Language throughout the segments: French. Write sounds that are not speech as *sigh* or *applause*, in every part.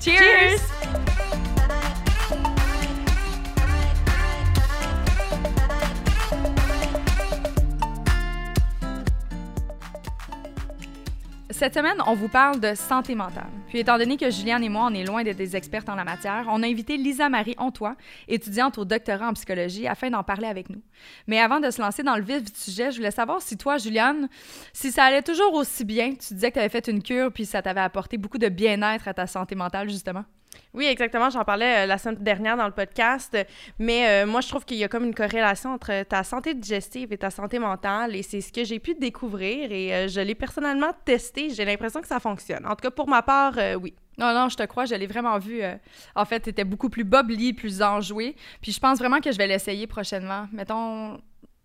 Cheers! Cheers! Cette semaine, on vous parle de santé mentale. Puis étant donné que Juliane et moi, on est loin d'être des expertes en la matière, on a invité Lisa Marie Ontois, étudiante au doctorat en psychologie, afin d'en parler avec nous. Mais avant de se lancer dans le vif du sujet, je voulais savoir si toi, Juliane, si ça allait toujours aussi bien. Tu disais que tu avais fait une cure, puis ça t'avait apporté beaucoup de bien-être à ta santé mentale, justement. Oui, exactement. J'en parlais euh, la semaine dernière dans le podcast. Mais euh, moi, je trouve qu'il y a comme une corrélation entre ta santé digestive et ta santé mentale. Et c'est ce que j'ai pu découvrir. Et euh, je l'ai personnellement testé. J'ai l'impression que ça fonctionne. En tout cas, pour ma part, oui. Non, non, je te crois, je l'ai vraiment vu. euh, en fait, t'étais beaucoup plus bubbly, plus enjoué. Puis je pense vraiment que je vais l'essayer prochainement. Mettons,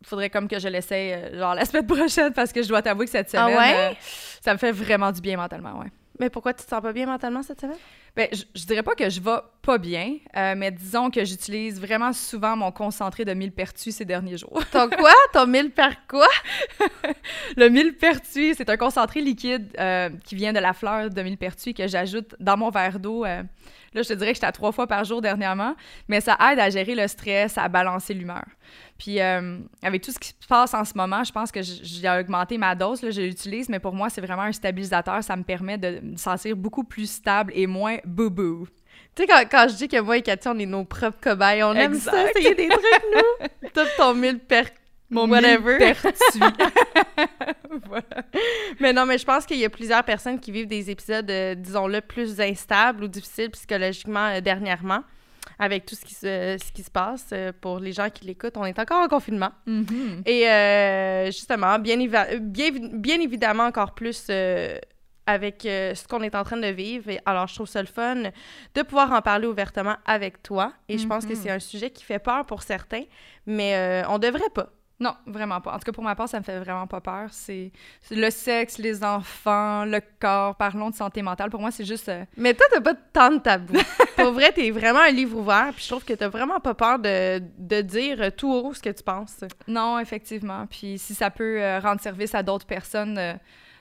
faudrait comme que je l'essaye euh, genre la semaine *laughs* prochaine parce que je dois t'avouer que cette Ah semaine, ouais? euh, ça me fait vraiment du bien mentalement, ouais. Mais pourquoi tu te sens pas bien mentalement cette semaine? Ben, je, je dirais pas que je vais pas bien, euh, mais disons que j'utilise vraiment souvent mon concentré de millepertuis ces derniers jours. *laughs* Ton quoi? Ton mille per quoi? *laughs* Le millepertuis, c'est un concentré liquide euh, qui vient de la fleur de millepertuis que j'ajoute dans mon verre d'eau. euh. là, je te dirais que j'étais à trois fois par jour dernièrement, mais ça aide à gérer le stress, à balancer l'humeur. Puis euh, avec tout ce qui se passe en ce moment, je pense que j'ai augmenté ma dose, là, je l'utilise, mais pour moi, c'est vraiment un stabilisateur. Ça me permet de me sentir beaucoup plus stable et moins boubou. Tu sais, quand, quand je dis que moi et Cathy, on est nos propres cobayes, on aime ça, Exact. essayer des trucs, nous. *laughs* Top ton mille per... Mon whatever. millepertuis. *laughs* voilà. Mais non, mais je pense qu'il y a plusieurs personnes qui vivent des épisodes, euh, disons-le, plus instables ou difficiles psychologiquement euh, dernièrement, avec tout ce qui se, ce qui se passe. Euh, pour les gens qui l'écoutent, on est encore en confinement. Mhm. Et euh, justement, bien, bien, bien évidemment, encore plus euh, avec euh, ce qu'on est en train de vivre. Et alors, je trouve ça le fun de pouvoir en parler ouvertement avec toi. Et je pense que Mhm. c'est un sujet qui fait peur pour certains, mais on devrait pas. Non, vraiment pas. En tout cas, pour ma part, ça me fait vraiment pas peur. C'est le sexe, les enfants, le corps. Parlons de santé mentale. Pour moi, c'est juste. euh, Mais toi, t'as pas tant de tabou. *laughs* Pour vrai, t'es vraiment un livre ouvert, puis je trouve que t'as vraiment pas peur de, de dire tout haut ce que tu penses. Non, effectivement. Puis si ça peut euh, rendre service à d'autres personnes, euh,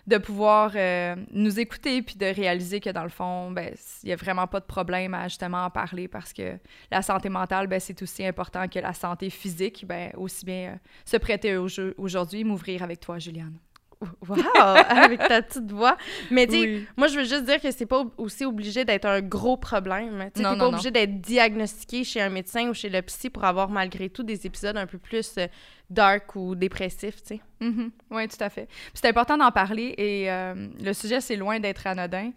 de pouvoir euh, nous écouter puis de réaliser que dans le fond, ben, il y a vraiment pas de problème à justement en parler parce que la santé mentale, ben, c'est aussi important que la santé physique. Ben, aussi bien euh, se prêter au jeu aujourd'hui, m'ouvrir avec toi, Juliane. Wow! *laughs* avec ta petite voix. Mais Oui. moi, je veux juste dire que c'est pas aussi obligé d'être un gros problème. Tu non, pas obligé d'être diagnostiqué chez un médecin ou chez le psy pour avoir malgré tout des épisodes un peu plus euh, dark ou dépressifs, tu sais. Oui, tout à fait. C'est important d'en parler et euh, le sujet, c'est loin d'être anodin.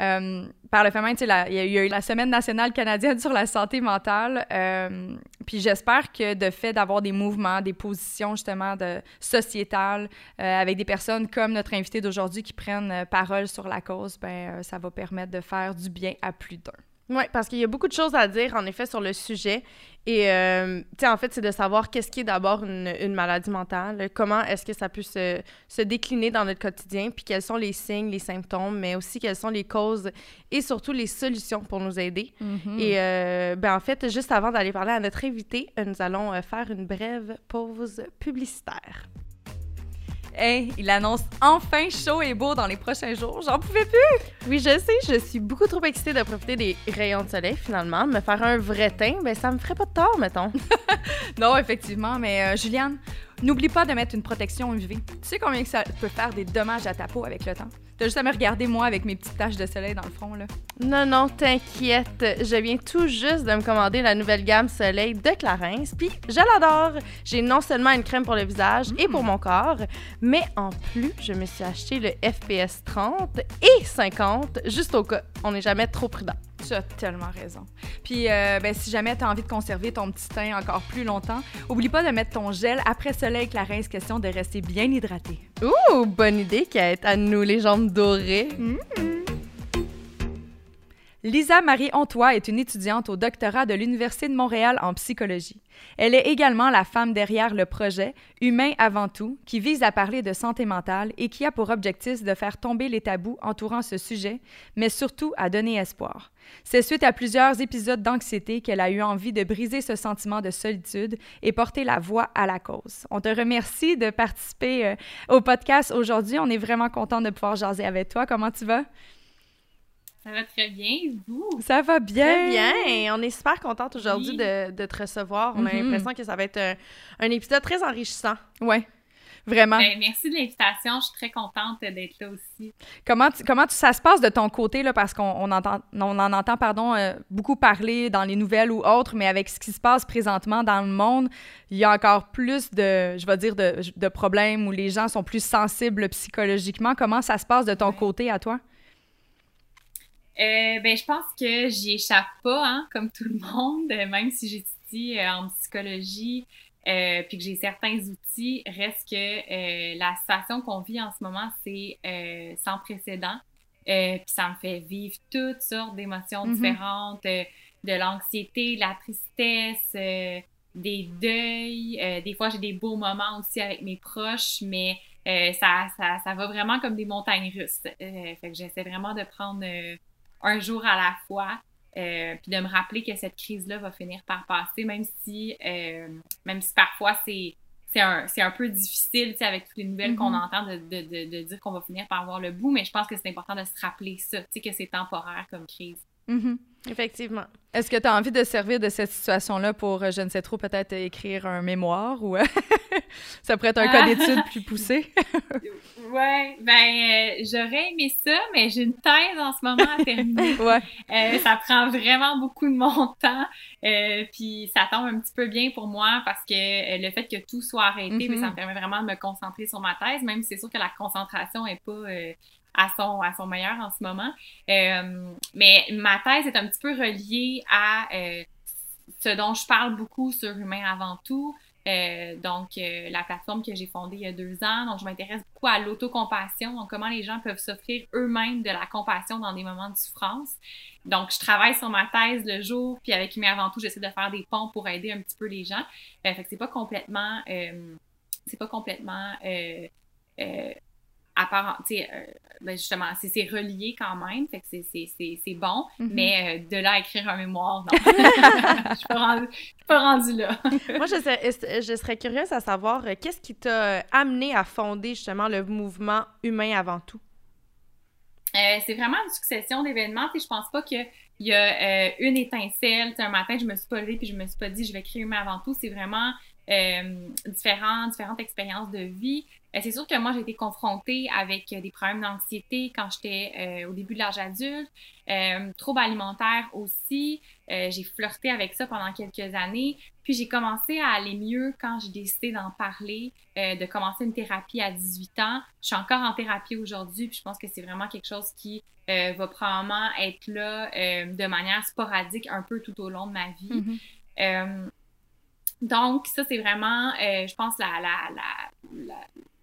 Euh, par le fait même, il y, a- eu la Semaine nationale canadienne *laughs* sur la santé mentale. euh, puis j'espère que de fait d'avoir des mouvements, des positions justement de sociétales euh, avec des personnes comme notre invité d'aujourd'hui qui prennent parole sur la cause, ben ça va permettre de faire du bien à plus d'un. Oui, parce qu'il y a beaucoup de choses à dire, en effet, sur le sujet. Et, euh, tu sais, en fait, c'est de savoir qu'est-ce qui est d'abord une, une maladie mentale, comment est-ce que ça peut se, se décliner dans notre quotidien, puis quels sont les signes, les symptômes, mais aussi quelles sont les causes et surtout les solutions pour nous aider. Et, euh, ben, en fait, juste avant d'aller parler à notre invité, euh, nous allons euh, faire une brève pause publicitaire. Hey, il annonce enfin chaud et beau dans les prochains jours. J'en pouvais plus! Oui, je sais, je suis beaucoup trop excitée de profiter des rayons de soleil, finalement. De me faire un vrai teint, ben, ça me ferait pas de tort, mettons. *laughs* Non, effectivement, mais euh, Juliane, n'oublie pas de mettre une protection UV. Tu sais combien que ça peut faire des dommages à ta peau avec le temps? T'as juste à me regarder, moi, avec mes petites taches de soleil dans le front, là. Non, non, t'inquiète. Je viens tout juste de me commander la nouvelle gamme Soleil de Clarins, puis je l'adore. J'ai non seulement une crème pour le visage et pour mon corps, mais en plus, je me suis acheté le FPS 30 et 50, juste au cas. On n'est jamais trop prudent. Tu as tellement raison. Puis, euh, ben, si jamais tu as envie de conserver ton petit teint encore plus longtemps, oublie pas de mettre ton gel après soleil Clarins, question de rester bien hydraté. Ouh, bonne idée, Kate. À nous, les jambes dorées. Lisa Marie Ontois est une étudiante au doctorat de l'Université de Montréal en psychologie. Elle est également la femme derrière le projet Humain avant tout, qui vise à parler de santé mentale et qui a pour objectif de faire tomber les tabous entourant ce sujet, mais surtout à donner espoir. C'est suite à plusieurs épisodes d'anxiété qu'elle a eu envie de briser ce sentiment de solitude et porter la voix à la cause. On te remercie de participer euh, au podcast aujourd'hui. On est vraiment content de pouvoir jaser avec toi. Comment tu vas? Ça va très bien, vous? Ça va bien! Très bien! On est super contente aujourd'hui de, de, te recevoir. On a Mhm. l'impression que ça va être un, un épisode très enrichissant. Ouais, vraiment. Ben, merci de l'invitation. Je suis très contente d'être là aussi. Comment, tu- comment tu- ça se passe de ton côté, là, parce qu'on on entend, on en entend pardon, euh, beaucoup parler dans les nouvelles ou autres, mais avec ce qui se passe présentement dans le monde, il y a encore plus de, je vais dire, de, de problèmes où les gens sont plus sensibles psychologiquement. Comment ça se passe de ton Ouais. côté à toi? Euh, ben, je pense que j'y échappe pas, hein, comme tout le monde, euh, même si j'étudie euh, en psychologie, euh, puis que j'ai certains outils, reste que la situation qu'on vit en ce moment, c'est sans précédent. Puis ça me fait vivre toutes sortes d'émotions Mhm. différentes, de l'anxiété, de la tristesse, des deuils. des fois, j'ai des beaux moments aussi avec mes proches, mais ça, ça, ça va vraiment comme des montagnes russes. Fait que j'essaie vraiment de prendre un jour à la fois, euh, puis de me rappeler que cette crise-là va finir par passer, même si, euh, même si parfois c'est c'est un, un peu difficile, tu sais, avec toutes les nouvelles Mhm. qu'on entend de, de, de, de dire qu'on va finir par voir le bout, mais je pense que c'est important de se rappeler ça, tu sais, que c'est temporaire comme crise. Mhm. Effectivement. Est-ce que tu as envie de servir de cette situation-là pour, euh, je ne sais trop, peut-être écrire un mémoire ou *laughs* ça pourrait être un cas Ah. d'étude plus poussé? *laughs* Ouais, ben, euh, j'aurais aimé ça, mais j'ai une thèse en ce moment à terminer. *laughs* ouais. Euh, ça prend vraiment beaucoup de mon temps, euh, puis ça tombe un petit peu bien pour moi parce que le fait que tout soit arrêté, ben, ça me permet vraiment de me concentrer sur ma thèse, même si c'est sûr que la concentration est pas à son à son meilleur en ce moment. Mais ma thèse est un petit peu reliée à ce dont je parle beaucoup sur Humain avant tout. Euh, donc, euh, la plateforme que j'ai fondée il y a deux ans. Donc, je m'intéresse beaucoup à l'autocompassion, donc comment les gens peuvent s'offrir eux-mêmes de la compassion dans des moments de souffrance. Donc, je travaille sur ma thèse le jour, puis avec Humain avant tout, j'essaie de faire des ponts pour aider un petit peu les gens. Euh, fait que c'est pas complètement, euh, c'est pas complètement euh, euh, tu sais, euh, ben justement, c'est relié quand même, fait que c'est- bon, Mhm. mais euh, de là à écrire un mémoire, non. *laughs* *laughs* Je suis pas rendue- je suis pas rendue là. *laughs* Moi, je serais, je serais curieuse à savoir euh, qu'est-ce qui t'a euh, amené à fonder justement le mouvement humain avant tout? Euh, c'est vraiment une succession d'événements. Sais, je pense pas qu'il y a euh, une étincelle. Un matin, je me suis pas levée puis je me suis pas dit je vais créer humain avant tout. C'est vraiment euh, différents, différentes expériences de vie. Euh, c'est sûr que moi, j'ai été confrontée avec euh, des problèmes d'anxiété quand j'étais euh, au début de l'âge adulte, euh, troubles alimentaires aussi. Euh, j'ai flirté avec ça pendant quelques années. Puis j'ai commencé à aller mieux quand j'ai décidé d'en parler, de commencer une thérapie à 18 ans. Je suis encore en thérapie aujourd'hui, puis je pense que c'est vraiment quelque chose qui va probablement être là de manière sporadique un peu tout au long de ma vie. Mhm. Euh, donc, ça, c'est vraiment, euh, je pense, la, la, la, la,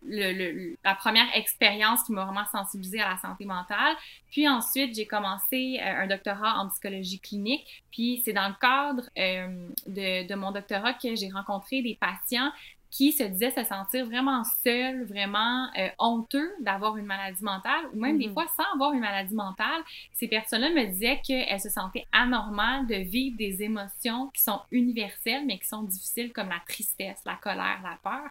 le, le- la première expérience qui m'a vraiment sensibilisée à la santé mentale. Puis ensuite, j'ai commencé euh, un doctorat en psychologie clinique. Puis c'est dans le cadre euh, de, de mon doctorat que j'ai rencontré des patients qui se disaient se sentir vraiment seuls, vraiment euh, honteux d'avoir une maladie mentale, ou même des Mhm. fois sans avoir une maladie mentale. Ces personnes-là me disaient qu'elles se sentaient anormales de vivre des émotions qui sont universelles, mais qui sont difficiles, comme la tristesse, la colère, la peur.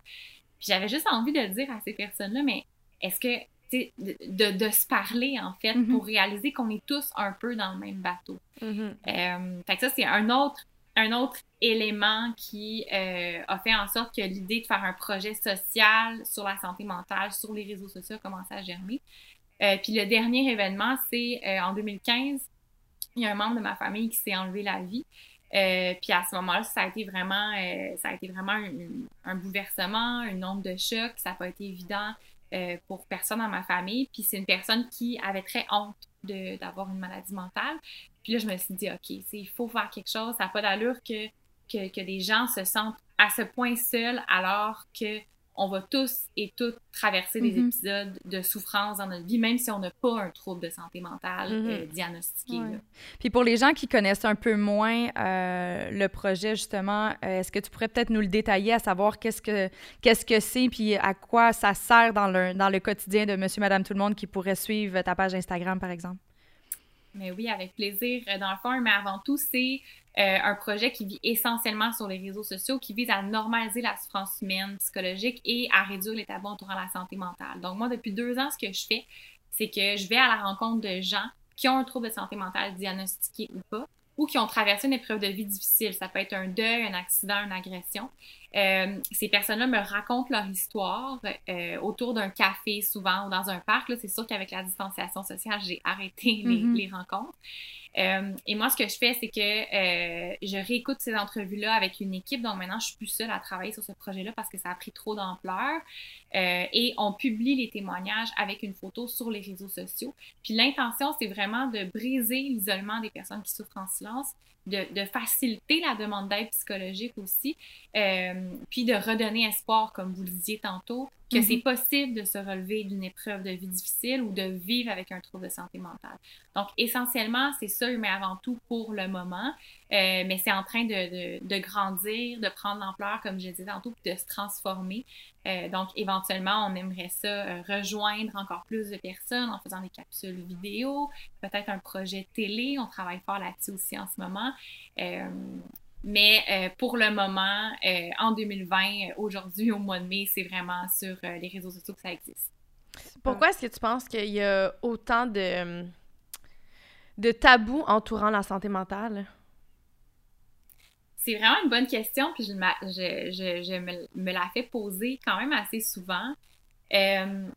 J'avais juste envie de dire à ces personnes-là, mais est-ce que, tu sais, de, de, de se parler, en fait, Mhm. pour réaliser qu'on est tous un peu dans le même bateau. Mhm. Euh, fait que ça, c'est un autre, un autre élément qui euh, a fait en sorte que l'idée de faire un projet social sur la santé mentale, sur les réseaux sociaux, a commencé à germer. Euh, puis le dernier événement, c'est en 2015, il y a un membre de ma famille qui s'est enlevé la vie. Euh, puis à ce moment-là, ça a été vraiment, euh, ça a été vraiment un, un bouleversement, une onde de choc. Ça n'a pas été évident euh, pour personne dans ma famille. Puis c'est une personne qui avait très honte d'avoir une maladie mentale. Puis là, je me suis dit, OK, il faut faire quelque chose. Ça n'a pas d'allure que, que, que des gens se sentent à ce point seuls alors que on va tous et toutes traverser des Mhm. épisodes de souffrance dans notre vie, même si on n'a pas un trouble de santé mentale Mhm. euh, diagnostiqué. Ouais. Puis pour les gens qui connaissent un peu moins euh, le projet, justement, euh, est-ce que tu pourrais peut-être nous le détailler, à savoir qu'est-ce que qu'est-ce que c'est, puis à quoi ça sert dans le, dans le quotidien de monsieur, madame, tout le monde qui pourrait suivre ta page Instagram, par exemple? Mais oui, avec plaisir. Dans le fond, mais avant tout, c'est euh, un projet qui vit essentiellement sur les réseaux sociaux, qui vise à normaliser la souffrance humaine, psychologique et à réduire les tabous entourant la santé mentale. Donc moi, depuis deux ans, ce que je fais, c'est que je vais à la rencontre de gens qui ont un trouble de santé mentale diagnostiqué ou pas, ou qui ont traversé une épreuve de vie difficile. Ça peut être un deuil, un accident, une agression. Euh, ces personnes-là me racontent leur histoire euh, autour d'un café souvent ou dans un parc. C'est sûr qu'avec la distanciation sociale, j'ai arrêté les, Mhm. les rencontres. Euh, et moi, ce que je fais, c'est que je réécoute ces entrevues-là avec une équipe. Donc maintenant, je suis plus seule à travailler sur ce projet-là parce que ça a pris trop d'ampleur. Et on publie les témoignages avec une photo sur les réseaux sociaux. Puis l'intention, c'est vraiment de briser l'isolement des personnes qui souffrent en silence, de, de faciliter la demande d'aide psychologique aussi, euh, puis de redonner espoir, comme vous le disiez tantôt, que Mhm. c'est possible de se relever d'une épreuve de vie difficile ou de vivre avec un trouble de santé mentale. Donc, essentiellement, c'est ça, mais avant tout pour le moment. Euh, mais c'est en train de, de, de grandir, de prendre l'ampleur, comme je disais tantôt, puis de se transformer. Euh, donc, éventuellement, on aimerait ça rejoindre encore plus de personnes en faisant des capsules vidéo, peut-être un projet télé. On travaille fort là-dessus aussi en ce moment. Euh, mais euh, pour le moment, euh, en 2020, euh, aujourd'hui, au mois de mai, c'est vraiment sur les réseaux sociaux que ça existe. Pourquoi est-ce que tu penses qu'il y a autant de, de tabous entourant la santé mentale? C'est vraiment une bonne question, puis je, m'a- je, je, je me, me la fais poser quand même assez souvent. Euh,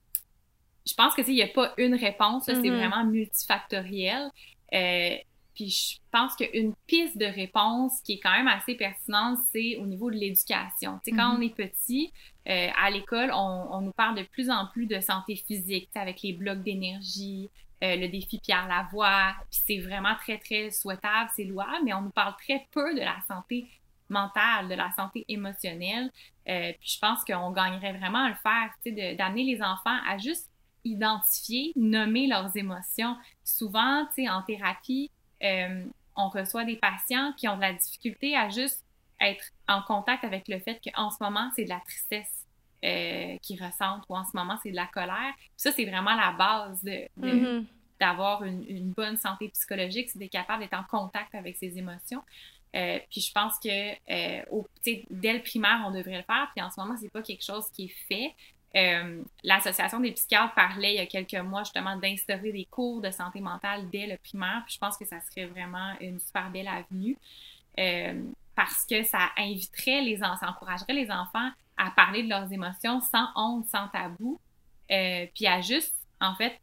je pense que il n'y a pas une réponse, c'est Mhm. vraiment multifactoriel. Euh, puis je pense qu'une piste de réponse qui est quand même assez pertinente, c'est au niveau de l'éducation. Tu sais, quand Mhm. on est petit, euh, à l'école, on, on nous parle de plus en plus de santé physique, tu sais, avec les blocs d'énergie, euh, le défi Pierre Lavoie, puis c'est vraiment très, très souhaitable, c'est louable, mais on nous parle très peu de la santé mentale, de la santé émotionnelle. Euh, puis je pense qu'on gagnerait vraiment à le faire, tu sais, d'amener les enfants à juste identifier, nommer leurs émotions. Souvent, tu sais, en thérapie, euh, on reçoit des patients qui ont de la difficulté à juste être en contact avec le fait qu'en ce moment, c'est de la tristesse euh, qu'ils ressentent ou en ce moment, c'est de la colère. Puis ça, c'est vraiment la base de, de- Mhm. d'avoir une, une bonne santé psychologique, c'est d'être capable d'être en contact avec ses émotions. Euh, puis je pense que euh, au, dès le primaire, on devrait le faire. Puis en ce moment, c'est pas quelque chose qui est fait. Euh, L'Association des psychiatres parlait il y a quelques mois justement d'instaurer des cours de santé mentale dès le primaire. Puis je pense que ça serait vraiment une super belle avenue euh, parce que ça inviterait les enfants, ça encouragerait les enfants à parler de leurs émotions sans honte, sans tabou, euh, puis à juste en fait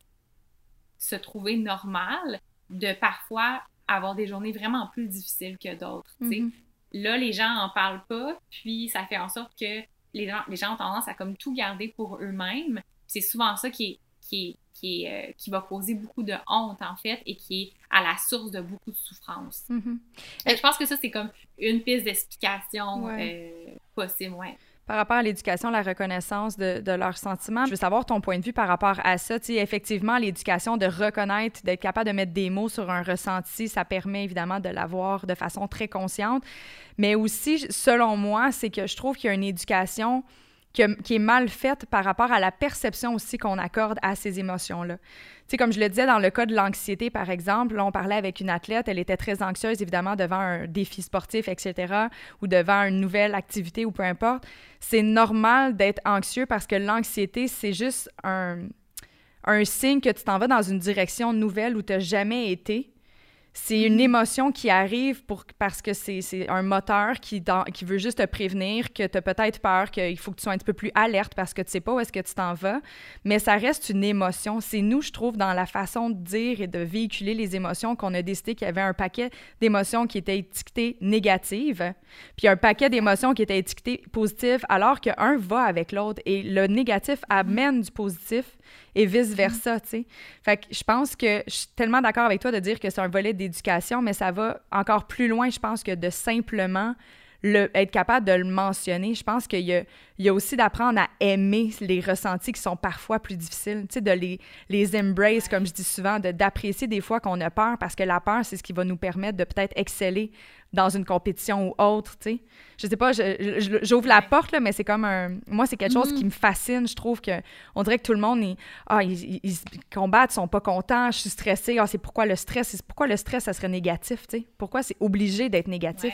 se trouver normal de parfois avoir des journées vraiment plus difficiles que d'autres. Mhm. Là, les gens en parlent pas, puis ça fait en sorte que les gens, les gens ont tendance à comme tout garder pour eux-mêmes. C'est souvent ça qui est, qui est, qui est, euh, qui va causer beaucoup de honte en fait et qui est à la source de beaucoup de souffrance. Mhm. Que je pense que ça c'est comme une piste d'explication Ouais. euh, possible, ouais. Par rapport à l'éducation, la reconnaissance de, leurs sentiments, je veux savoir ton point de vue par rapport à ça. Effectivement, l'éducation, de reconnaître, d'être capable de mettre des mots sur un ressenti, ça permet évidemment de l'avoir de façon très consciente. Mais aussi, selon moi, c'est que je trouve qu'il y a une éducation qui est mal faite par rapport à la perception aussi qu'on accorde à ces émotions-là. Tu sais, comme je le disais dans le cas de l'anxiété, par exemple, là, on parlait avec une athlète, elle était très anxieuse, évidemment, devant un défi sportif, etc., ou devant une nouvelle activité ou peu importe. C'est normal d'être anxieux parce que l'anxiété, c'est juste un, un signe que tu t'en vas dans une direction nouvelle où tu n'as jamais été. C'est une émotion qui arrive pour, parce que c'est un moteur qui, dans- qui veut juste te prévenir que tu as peut-être peur, qu'il faut que tu sois un petit peu plus alerte parce que tu sais pas où est-ce que tu t'en vas. Mais ça reste une émotion. C'est nous, je trouve, dans la façon de dire et de véhiculer les émotions qu'on a décidé qu'il y avait un paquet d'émotions qui étaient étiquetées négatives, puis un paquet d'émotions qui étaient étiquetées positives, alors qu'un va avec l'autre. Et le négatif amène du positif et vice-versa, tu sais. Fait que je pense que je suis tellement d'accord avec toi de dire que c'est un volet d'éducation, mais ça va encore plus loin, je pense, que de simplement le, être capable de le mentionner. Je pense qu'il y a, il y a aussi d'apprendre à aimer les ressentis qui sont parfois plus difficiles, tu sais, de les, les embrace, comme je dis souvent, de, d'apprécier des fois qu'on a peur, parce que la peur, c'est ce qui va nous permettre de peut-être exceller dans une compétition ou autre, tu sais. Je sais pas, j'ouvre la porte, là, mais c'est comme un... Moi, c'est quelque chose qui mm-hmm. me fascine. Je trouve que... On dirait que tout le monde, est, ah, ils, ils, combattent, ils sont pas contents, je suis stressée. Ah, c'est pourquoi le stress... C'est pourquoi le stress, ça serait négatif, tu sais. Pourquoi c'est obligé d'être négatif?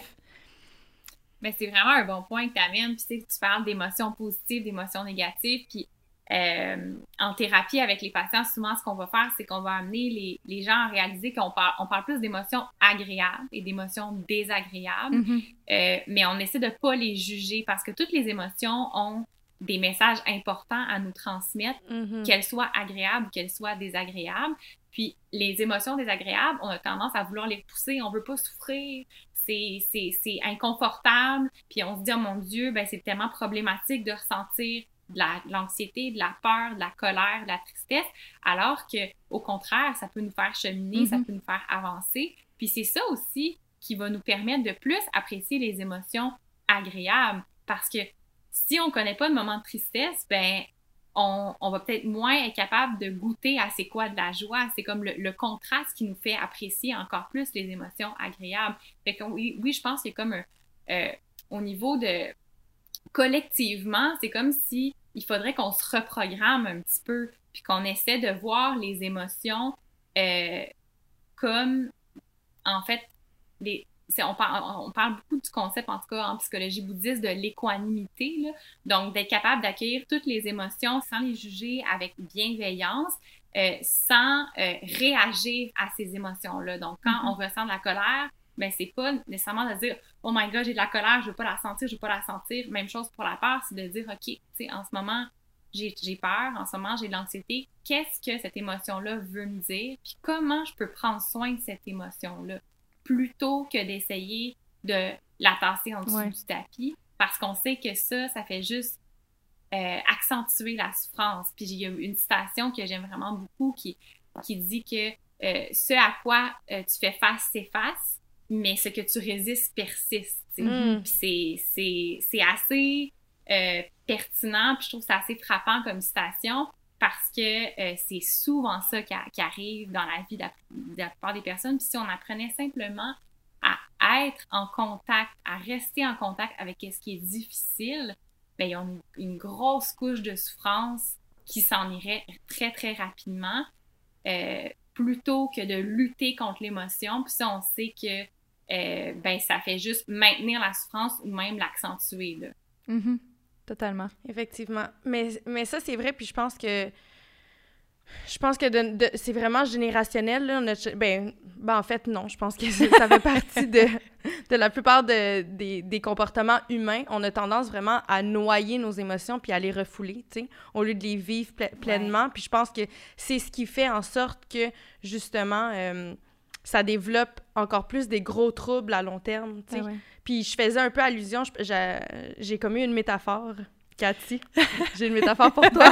Mais c'est vraiment un bon point que tu amènes. Puis, tu parles d'émotions positives, d'émotions négatives. Puis, euh, en thérapie avec les patients, souvent, ce qu'on va faire, c'est qu'on va amener les, les, gens à réaliser qu'on parle, on parle plus d'émotions agréables et d'émotions désagréables. Mm-hmm. euh, mais on essaie de pas les juger parce que toutes les émotions ont des messages importants à nous transmettre, mm-hmm. qu'elles soient agréables, qu'elles soient désagréables. Puis les émotions désagréables, on a tendance à vouloir les pousser, on veut pas souffrir, c'est inconfortable, puis on se dit, oh mon Dieu, ben, c'est tellement problématique de ressentir de l'anxiété, de, la peur, de la colère, de la tristesse, alors que au contraire, ça peut nous faire cheminer, ça mm-hmm. peut nous faire avancer. Puis c'est ça aussi qui va nous permettre de plus apprécier les émotions agréables, parce que si on connaît pas de moment de tristesse, ben on, va peut-être moins être capable de goûter à c'est quoi de la joie. C'est comme le, contraste qui nous fait apprécier encore plus les émotions agréables. Fait que oui, oui je pense a comme un, euh, au niveau de collectivement, c'est comme si il faudrait qu'on se reprogramme un petit peu, puis qu'on essaie de voir les émotions euh, comme en fait les, on parle, on parle beaucoup du concept, en tout cas en psychologie bouddhiste, de l'équanimité. Donc, d'être capable d'accueillir toutes les émotions sans les juger avec bienveillance, euh, sans euh, réagir à ces émotions-là. Donc, quand mm-hmm. on ressent de la colère, ben c'est pas nécessairement de dire oh my god j'ai de la colère je veux pas la sentir je veux pas la sentir même chose pour la peur c'est de dire ok tu sais en ce moment j'ai peur en ce moment j'ai de l'anxiété qu'est-ce que cette émotion là veut me dire? Puis comment je peux prendre soin de cette émotion là plutôt que d'essayer de la tasser en dessous du tapis parce qu'on sait que ça, ça fait juste euh, accentuer la souffrance. Puis il y a une citation que j'aime vraiment beaucoup qui, qui dit que euh, ce à quoi euh, tu fais face s'efface, mais ce que tu résistes persiste. Mm. Puis c'est assez pertinent, puis je trouve ça assez frappant comme citation parce que c'est souvent ça qui, arrive dans la vie de la, plupart des personnes. Puis si on apprenait simplement à être en contact, à rester en contact avec ce qui est difficile, bien, ils ont une, grosse couche de souffrance qui s'en irait très, très rapidement, euh, plutôt que de lutter contre l'émotion. Puis ça, on sait que euh, ben, ça fait juste maintenir la souffrance ou même l'accentuer. Mm-hmm. Totalement. Effectivement. Mais, mais ça, c'est vrai, puis je pense que je pense que c'est vraiment générationnel. Là. ben, ben, en fait, non. Je pense que ça fait partie de, *laughs* de la plupart de, des, des, comportements humains. On a tendance vraiment à noyer nos émotions puis à les refouler, tu sais, au lieu de les vivre pleinement. Puis je pense que c'est ce qui fait en sorte que, justement, euh, ça développe encore plus des gros troubles à long terme, tu sais. Puis je faisais un peu allusion, j'ai comme eu une métaphore Cathy, *laughs* j'ai une métaphore pour toi.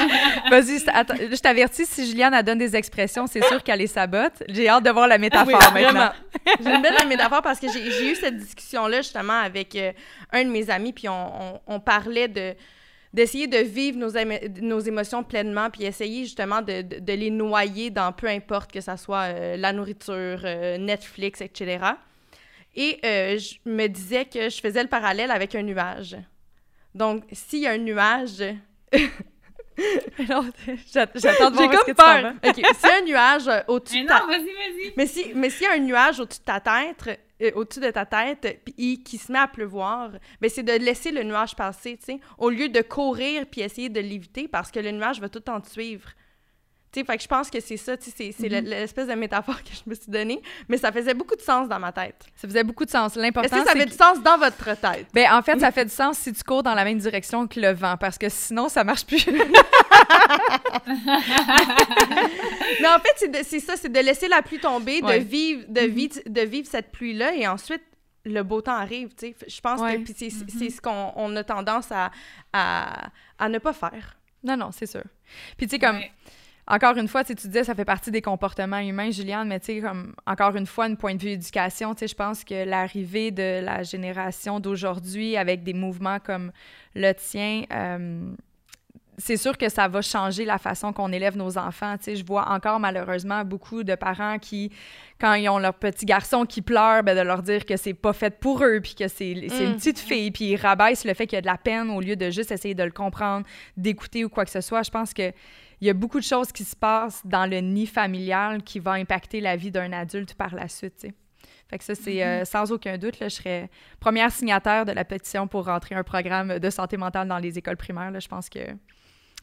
Vas-y, je t'avertis, si Juliane a donne des expressions, c'est sûr qu'elle les sabote. J'ai hâte de voir la métaphore maintenant. J'aime bien la métaphore parce que j'ai eu cette discussion-là justement avec euh, un de mes amis, puis on, parlait de d'essayer de vivre nos, nos émotions pleinement, puis essayer justement de, de, les noyer dans peu importe que ça soit euh, la nourriture, euh, Netflix, etc. Et je me disais que je faisais le parallèle avec un nuage. Donc, s'il y a un nuage. *laughs* J'attends de voir J'ai comme peur. OK. S'il y a un nuage euh, au-dessus de ta... vas-y, vas-y. Mais si, mais s'il y a un nuage au-dessus de ta tête, euh, au-dessus de ta tête, puis qui se met à pleuvoir, ben c'est de laisser le nuage passer, tu sais, au lieu de courir puis essayer de l'éviter parce que le nuage va tout le temps te suivre. Tu fait que je pense que c'est ça, tu sais, c'est mm-hmm. l'espèce de métaphore que je me suis donnée, mais ça faisait beaucoup de sens dans ma tête. Ça faisait beaucoup de sens. L'important, Est-ce que ça fait du sens dans votre tête? Ben, en fait, ça *laughs* fait du sens si tu cours dans la même direction que le vent, parce que sinon, ça marche plus. *laughs* *laughs* mais en fait, c'est ça, c'est de laisser la pluie tomber, de, vivre, de, mm-hmm. vivre, de vivre cette pluie-là, et ensuite, le beau temps arrive, tu sais. Je pense que c'est mm-hmm. ce qu'on a tendance à, à, à, ne pas faire. Non, non, c'est sûr. Puis, tu sais, comme encore une fois, tu disais, ça fait partie des comportements humains, Juliane, mais tu sais, comme, encore une fois, un point de vue éducation, tu sais, je pense que l'arrivée de la génération d'aujourd'hui avec des mouvements comme le tien, euh, c'est sûr que ça va changer la façon qu'on élève nos enfants. Tu sais, je vois encore malheureusement beaucoup de parents qui, quand ils ont leur petit garçon qui pleure, ben, de leur dire que c'est pas fait pour eux, puis que c'est une mm. petite fille, puis ils rabaissent le fait qu'il y a de la peine au lieu de juste essayer de le comprendre, d'écouter ou quoi que ce soit. Je pense que il y a beaucoup de choses qui se passent dans le nid familial qui vont impacter la vie d'un adulte par la suite. Fait que ça, c'est mm-hmm. euh, sans aucun doute, là, je serais première signataire de la pétition pour rentrer un programme de santé mentale dans les écoles primaires. Là. Je pense que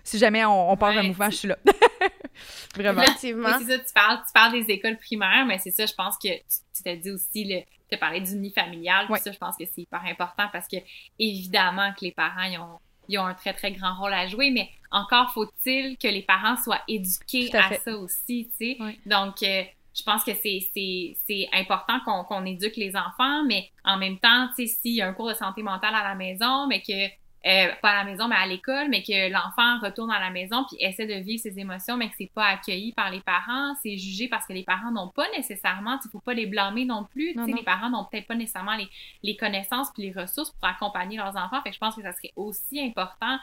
si jamais on, part un mouvement, je suis là. *laughs* Vraiment. Effectivement. c'est ça, tu parles, tu parles des écoles primaires, mais c'est ça, je pense que tu t'as dit aussi, tu as parlé du nid familial. Ça, je pense que c'est hyper important parce que, évidemment, que les parents, ils ont ils ont un très, très grand rôle à jouer, mais encore faut-il que les parents soient éduqués à, ça aussi, tu sais. Donc, euh, je pense que c'est important qu'on éduque les enfants, mais en même temps, tu sais, s'il y a un cours de santé mentale à la maison, mais que euh, pas à la maison, mais à l'école, mais que l'enfant retourne à la maison puis essaie de vivre ses émotions, mais que c'est pas accueilli par les parents, c'est jugé parce que les parents n'ont pas nécessairement, il faut pas les blâmer non plus, non, les parents n'ont peut-être pas nécessairement les, les connaissances puis les ressources pour accompagner leurs enfants, fait que je pense que ça serait aussi important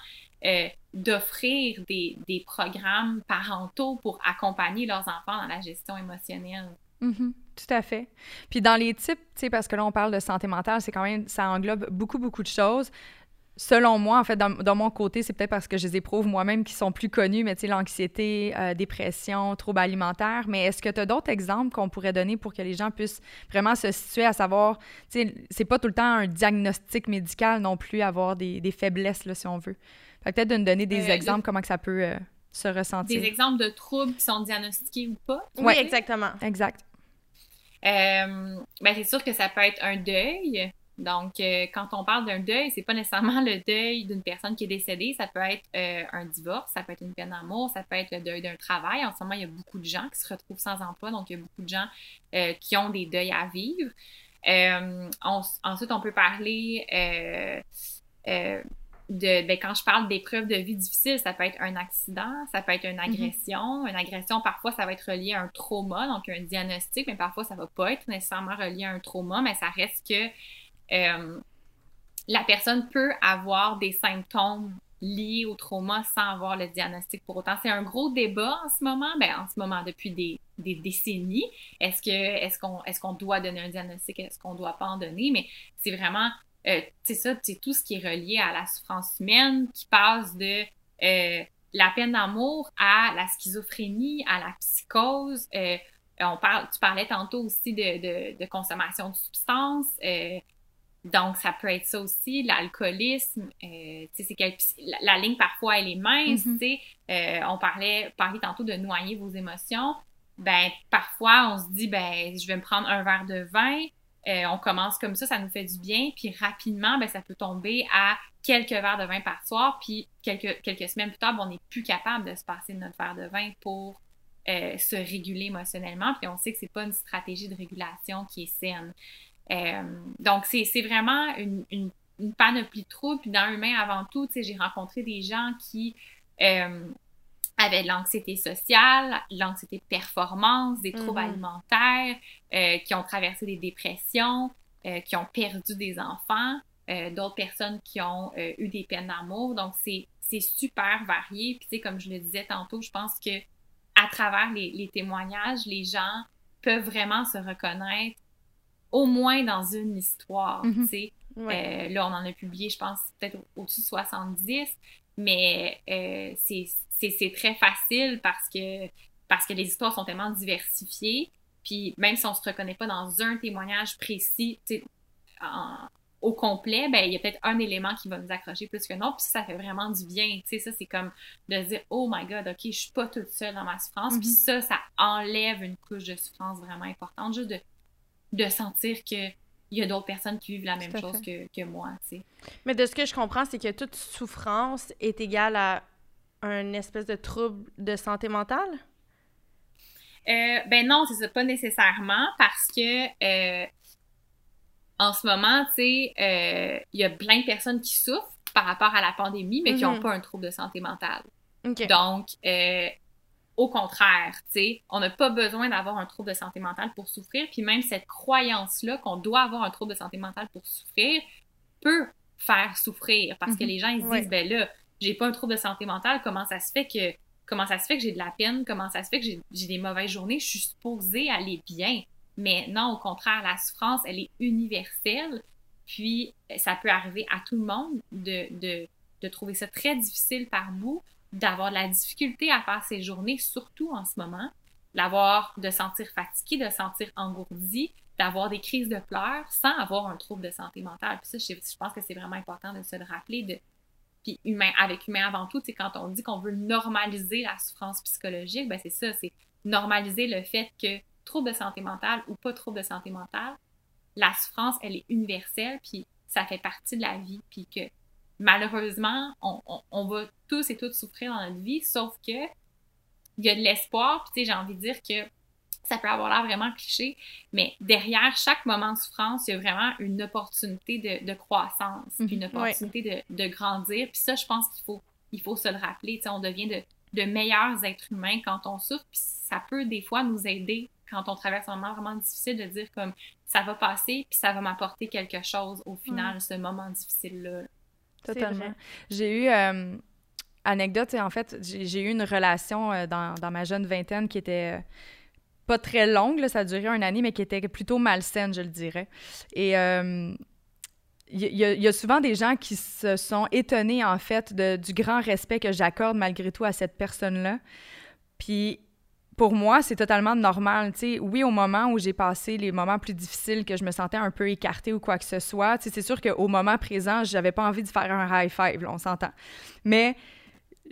euh, d'offrir des, des, programmes parentaux pour accompagner leurs enfants dans la gestion émotionnelle. Mm-hmm. Tout à fait. Puis dans les types, tu sais, parce que là, on parle de santé mentale, c'est quand même, ça englobe beaucoup, beaucoup de choses selon moi, en fait, dans, mon côté, c'est peut-être parce que je les éprouve moi-même qui sont plus connus, mais tu sais, l'anxiété, euh, dépression, troubles alimentaires. Mais est-ce que tu as d'autres exemples qu'on pourrait donner pour que les gens puissent vraiment se situer à savoir, tu sais, c'est pas tout le temps un diagnostic médical non plus, avoir des, faiblesses, là, si on veut. peut-être de nous donner des euh, exemples, comment que ça peut euh, se ressentir. Des exemples de troubles qui sont diagnostiqués ou pas? Oui, exactement. Exact. ben, c'est sûr que ça peut être un deuil. Donc, euh, quand on parle d'un deuil, c'est pas nécessairement le deuil d'une personne qui est décédée. Ça peut être euh, un divorce, ça peut être une peine d'amour, ça peut être le deuil d'un travail. En ce moment, il y a beaucoup de gens qui se retrouvent sans emploi, donc il y a beaucoup de gens euh, qui ont des deuils à vivre. ensuite, on peut parler de, ben, quand je parle d'épreuves de vie difficiles, ça peut être un accident, ça peut être une mm-hmm. agression. Une agression, parfois, ça va être relié à un trauma, donc un diagnostic, mais parfois, ça va pas être nécessairement relié à un trauma, mais ça reste que euh, la personne peut avoir des symptômes liés au trauma sans avoir le diagnostic pour autant. C'est un gros débat en ce moment, ben, en ce moment depuis des, décennies. Est-ce que est-ce qu'on est-ce qu'on doit donner un diagnostic, est-ce qu'on doit pas en donner? Mais c'est vraiment euh, c'est ça, c'est tout ce qui est relié à la souffrance humaine qui passe de euh, la peine d'amour à la schizophrénie, à la psychose. Euh, on parle, tu parlais tantôt aussi de consommation de substances. Donc, ça peut être ça aussi, l'alcoolisme. Euh, c'est la, la, ligne, parfois, elle est mince. Euh, on parlait, parlait tantôt de noyer vos émotions. Ben, parfois, on se dit, ben, je vais me prendre un verre de vin. Euh, on commence comme ça, ça nous fait du bien. Puis rapidement, ben, ça peut tomber à quelques verres de vin par soir. Puis quelques, quelques semaines plus tard, ben, on n'est plus capable de se passer de notre verre de vin pour euh, se réguler émotionnellement. Puis on sait que c'est pas une stratégie de régulation qui est saine. Euh, donc, c'est vraiment une, une, panoplie de troubles. Puis dans Humain, avant tout, j'ai rencontré des gens qui euh, avaient de l'anxiété sociale, l'anxiété de performance, des troubles mm-hmm. alimentaires, euh, qui ont traversé des dépressions, qui ont perdu des enfants, d'autres personnes qui ont eu des peines d'amour. Donc, c'est super varié. Puis, tu sais, comme je le disais tantôt, je pense que à travers les, les témoignages, les gens peuvent vraiment se reconnaître au moins dans une histoire, mhm. tu sais. Euh, là, on en a publié, je pense, peut-être au-dessus de 70, mais euh, c'est très facile parce que, parce que les histoires sont tellement diversifiées. Puis même si on se reconnaît pas dans un témoignage précis, au complet, ben il y a peut-être un élément qui va nous accrocher plus que non, puis ça fait vraiment du bien, tu sais, ça c'est comme de dire oh my god, ok, je suis pas toute seule dans ma souffrance, puis mhm. ça, ça enlève une couche de souffrance vraiment importante, juste de de sentir que il y a d'autres personnes qui vivent la même chose que, que, moi, tu sais. Mais de ce que je comprends, c'est que toute souffrance est égale à un espèce de trouble de santé mentale? Euh, ben non, c'est ça, pas nécessairement, parce que euh, en ce moment, tu sais, euh, il y a plein de personnes qui souffrent par rapport à la pandémie, mais qui n'ont mm-hmm. pas un trouble de santé mentale. Donc, au contraire, tu sais, on n'a pas besoin d'avoir un trouble de santé mentale pour souffrir, puis même cette croyance-là qu'on doit avoir un trouble de santé mentale pour souffrir peut faire souffrir parce que Mhm. les gens ils se Ouais. disent ben là, j'ai pas un trouble de santé mentale, comment ça se fait que comment ça se fait que j'ai de la peine, comment ça se fait que j'ai j'ai des mauvaises journées, je suis supposée aller bien. Mais non, au contraire, la souffrance, elle est universelle. Puis, ça peut arriver à tout le monde de, de, de trouver ça très difficile par bout, d'avoir de la difficulté à faire ses journées, surtout en ce moment, d'avoir, de sentir fatigué, de sentir engourdi, d'avoir des crises de pleurs sans avoir un trouble de santé mentale. Puis ça, je, pense que c'est vraiment important de se le rappeler. De, puis humain, avec humain avant tout, c'est quand on dit qu'on veut normaliser la souffrance psychologique, ben c'est ça, c'est normaliser le fait que trouble de santé mentale ou pas trouble de santé mentale, la souffrance, elle est universelle, puis ça fait partie de la vie, puis que malheureusement, on, on, on va tous et toutes souffrir dans notre vie, sauf que il y a de l'espoir, puis tu sais, j'ai envie de dire que ça peut avoir l'air vraiment cliché, mais derrière chaque moment de souffrance, il y a vraiment une opportunité de, de croissance, puis une opportunité de, de grandir, puis ça, je pense qu'il faut, il faut se le rappeler, on devient de, de meilleurs êtres humains quand on souffre, puis ça peut des fois nous aider quand on traverse un moment vraiment difficile de dire comme ça va passer, puis ça va m'apporter quelque chose au final, ce moment difficile-là. Totalement. J'ai eu, euh, anecdote, en fait, j'ai eu une relation euh, dans, ma jeune vingtaine qui était euh, pas très longue, ça a duré un année, mais qui était plutôt malsaine, je le dirais. Et euh, il y, a- souvent des gens qui se sont étonnés, en fait, du grand respect que j'accorde malgré tout à cette personne-là. Puis pour moi, c'est totalement normal. Tu sais, oui, au moment où j'ai passé les moments plus difficiles, que je me sentais un peu écartée ou quoi que ce soit, c'est sûr qu'au moment présent, j'avais pas envie de faire un high five, là, on s'entend. Mais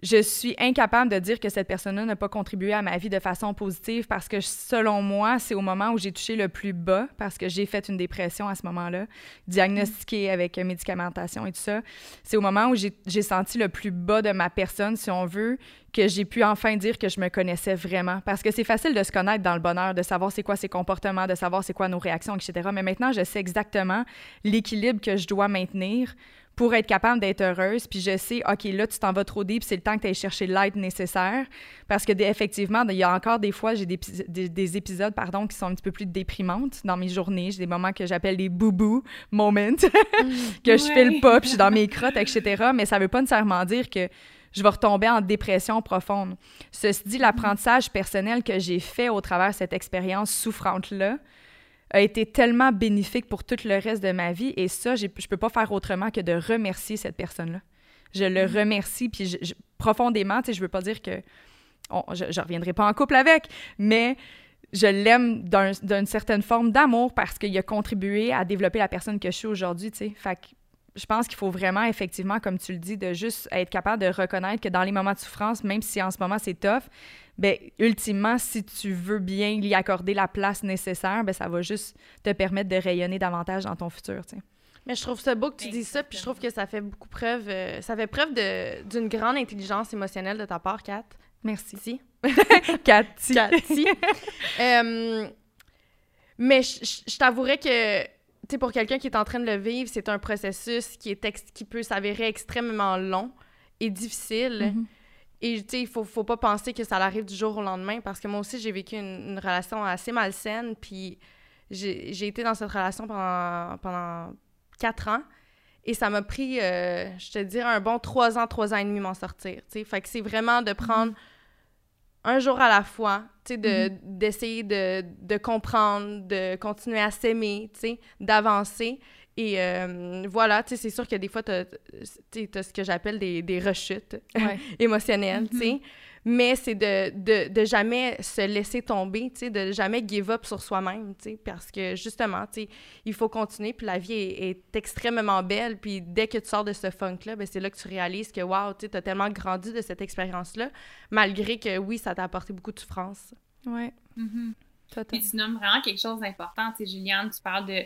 je suis incapable de dire que cette personne-là n'a pas contribué à ma vie de façon positive parce que, selon moi, c'est au moment où j'ai touché le plus bas, parce que j'ai fait une dépression à ce moment-là, diagnostiquée avec médicamentation et tout ça. C'est au moment où j'ai senti le plus bas de ma personne, si on veut, que j'ai pu enfin dire que je me connaissais vraiment. Parce que c'est facile de se connaître dans le bonheur, de savoir c'est quoi ses comportements, de savoir c'est quoi nos réactions, etc. Mais maintenant, je sais exactement l'équilibre que je dois maintenir pour être capable d'être heureuse. Puis je sais, OK, là, tu t'en vas trop deep, c'est le temps que tu ailles chercher l'aide nécessaire. Parce que, effectivement, il y a encore des fois, j'ai des, des, des épisodes, pardon, qui sont un petit peu plus déprimantes dans mes journées. J'ai des moments que j'appelle des boubou moments, *laughs* que je Ouais. file pas, puis je suis dans mes crottes, etc. Mais ça veut pas nécessairement dire que je vais retomber en dépression profonde. Ceci dit, l'apprentissage personnel que j'ai fait au travers de cette expérience souffrante-là a été tellement bénéfique pour tout le reste de ma vie. Et ça, je peux pas faire autrement que de remercier cette personne-là. Je le remercie, puis je- je- profondément, tu sais, je veux pas dire que on- je, je reviendrai pas en couple avec, mais je l'aime d'un- d'une certaine forme d'amour parce qu'il a contribué à développer la personne que je suis aujourd'hui, tu sais. Fait que je pense qu'il faut vraiment, effectivement, comme tu le dis, de juste être capable de reconnaître que dans les moments de souffrance, même si en ce moment c'est tough, ben ultimement, si tu veux bien y accorder la place nécessaire, ben ça va juste te permettre de rayonner davantage dans ton futur, tu sais. Mais je trouve ça beau que tu dis ça, puis je trouve que ça fait beaucoup preuve, euh, ça fait preuve d'une grande intelligence émotionnelle de ta part, Kat. Merci. Si. *laughs* Cathy. Cathy. *laughs* Euh, mais je- je je t'avouerais que, sais, pour quelqu'un qui est en train de le vivre, c'est un processus qui, est ex- qui peut s'avérer extrêmement long et difficile. Mhm. Et tu sais, il faut, faut pas penser que ça arrive du jour au lendemain parce que moi aussi, j'ai vécu une, une relation assez malsaine. Puis j'ai j'ai été dans cette relation pendant, pendant quatre ans. Et ça m'a pris, euh, je te dirais, un bon trois ans, trois ans et demi m'en sortir. tu sais. Fait que c'est vraiment de prendre un jour à la fois, tu sais, de- d'essayer de, de comprendre, de continuer à s'aimer, tu sais, d'avancer. Et euh, voilà, tu sais, c'est sûr que des fois, tu as, ce que j'appelle des, des rechutes Ouais. *laughs* émotionnelles, tu sais. Mais c'est de, de, de jamais se laisser tomber, tu sais, de jamais give up sur soi-même, tu sais, parce que justement, tu sais, il faut continuer, puis la vie est, est extrêmement belle, puis dès que tu sors de ce funk-là, ben c'est là que tu réalises que, wow, tu sais, as tellement grandi de cette expérience-là, malgré que, oui, ça t'a apporté beaucoup de souffrance. Ouais, Mhm. total. Puis tu nommes vraiment quelque chose d'important. Tu sais, Juliane, tu parles de.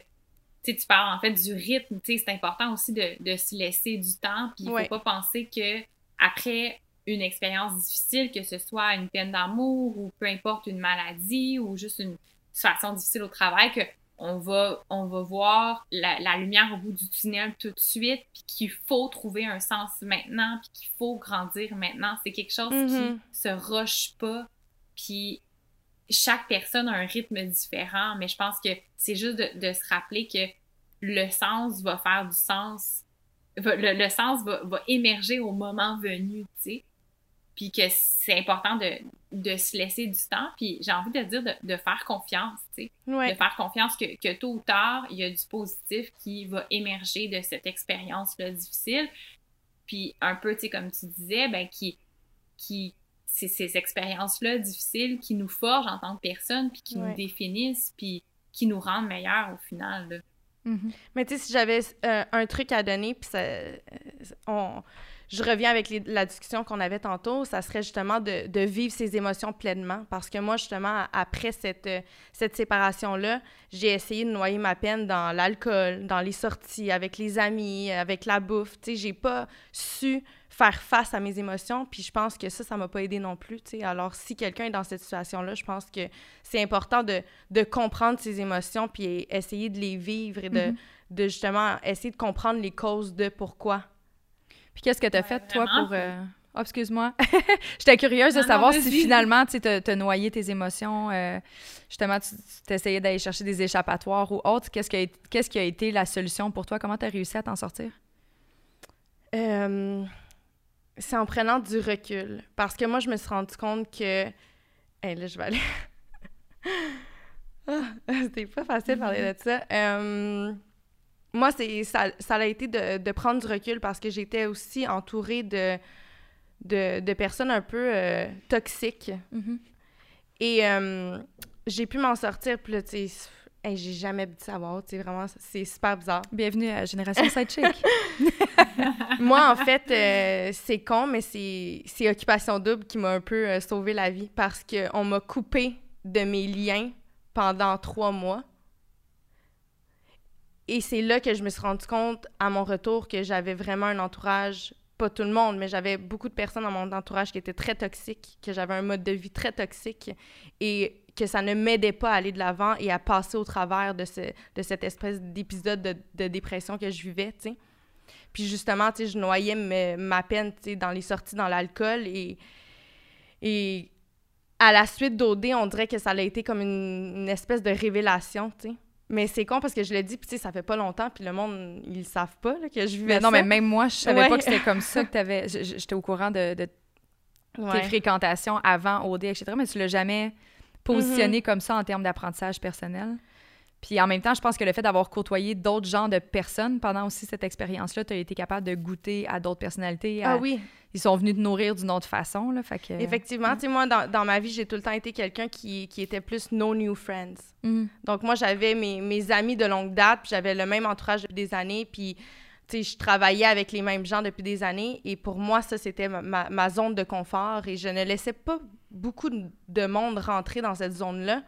Tu sais, tu parles en fait du rythme. Tu sais, c'est important aussi de, de se laisser du temps. Puis il Ouais. faut pas penser que après une expérience difficile, que ce soit une peine d'amour ou peu importe une maladie ou juste une situation difficile au travail, que on va, on va voir la, la lumière au bout du tunnel tout de suite, puis qu'il faut trouver un sens maintenant, puis qu'il faut grandir maintenant. C'est quelque chose Mhm. qui se roche pas Puis chaque personne a un rythme différent, mais je pense que c'est juste de, se rappeler que le sens va faire du sens, le, sens va, va, émerger au moment venu, tu sais puis que c'est important de, de, se laisser du temps. Puis j'ai envie de dire de, de faire confiance, tu sais. De faire confiance que, que, tôt ou tard, il y a du positif qui va émerger de cette expérience-là difficile. Puis un peu, tu sais, comme tu disais, ben qui, qui c'est ces expériences-là difficiles qui nous forgent en tant que personne, puis qui nous définissent, puis qui nous rendent meilleurs au final. Là. Mm-hmm. Mais tu sais, si j'avais euh, un truc à donner, puis ça, euh, on, je reviens avec la discussion qu'on avait tantôt, ça serait justement de, de, vivre ses émotions pleinement. Parce que moi, justement, après cette, cette séparation-là, j'ai essayé de noyer ma peine dans l'alcool, dans les sorties, avec les amis, avec la bouffe. Tu sais, j'ai pas su faire face à mes émotions, puis je pense que ça, ça m'a pas aidé non plus, tu sais. Alors, si quelqu'un est dans cette situation-là, je pense que c'est important de, de, comprendre ses émotions, puis essayer de les vivre et de, mm-hmm. de justement essayer de comprendre les causes de pourquoi puis qu'est-ce que tu as fait, toi, pour. Euh, oh, excuse-moi. *laughs* J'étais curieuse de savoir si finalement, tu as noyé tes émotions. Euh, justement, tu essayais d'aller chercher des échappatoires ou autre. Qu'est-ce qui, a, qu'est-ce qui a été la solution pour toi? Comment tu as réussi à t'en sortir? Euh, c'est en prenant du recul. Parce que moi, je me suis rendu compte que. Hey, là, je vais aller. *laughs* ah, *laughs* c'était pas facile de parler de ça moi, c'est ça, ça a été de, de, prendre du recul parce que j'étais aussi entourée de, de, de personnes un peu euh, toxiques. Mm-hmm. Et euh, j'ai pu m'en sortir, puis là, tu sais, j'ai jamais pu savoir, tu sais, vraiment, c'est super bizarre. Bienvenue à Génération Sidechick. *laughs* *laughs* Moi, en fait, euh, c'est con, mais c'est Occupation Double qui m'a un peu sauvé la vie parce qu'on m'a coupé de mes liens pendant trois mois. Et c'est là que je me suis rendu compte à mon retour que j'avais vraiment un entourage, pas tout le monde, mais j'avais beaucoup de personnes dans mon entourage qui étaient très toxiques, que j'avais un mode de vie très toxique et que ça ne m'aidait pas à aller de l'avant et à passer au travers de, ce, de cette espèce d'épisode de, dépression que je vivais. Puis justement, je noyais ma peine, dans les sorties dans l'alcool et, à la suite d'OD, on dirait que ça a été comme une, espèce de révélation, mais c'est con parce que je l'ai dit, puis tu sais, ça fait pas longtemps, puis le monde, ils savent pas que je vivais mais non, mais même moi, je savais pas que c'était comme ça que *laughs* t'avais... J'étais au courant de, de tes fréquentations avant OD, etc., mais tu l'as jamais positionné mm-hmm. comme ça en termes d'apprentissage personnel? Puis en même temps, je pense que le fait d'avoir côtoyé d'autres genres de personnes pendant aussi cette expérience-là, tu as été capable de goûter à d'autres personnalités. Ah oui. Ils sont venus te nourrir d'une autre façon. Là, fait que, Effectivement. Tu sais, moi, dans, dans, ma vie, j'ai tout le temps été quelqu'un qui, qui, était plus no new friends. Mm. Donc, moi, j'avais mes, mes, amis de longue date, puis j'avais le même entourage depuis des années, puis tu sais, je travaillais avec les mêmes gens depuis des années. Et pour moi, ça, c'était ma, ma, zone de confort. Et je ne laissais pas beaucoup de monde rentrer dans cette zone-là.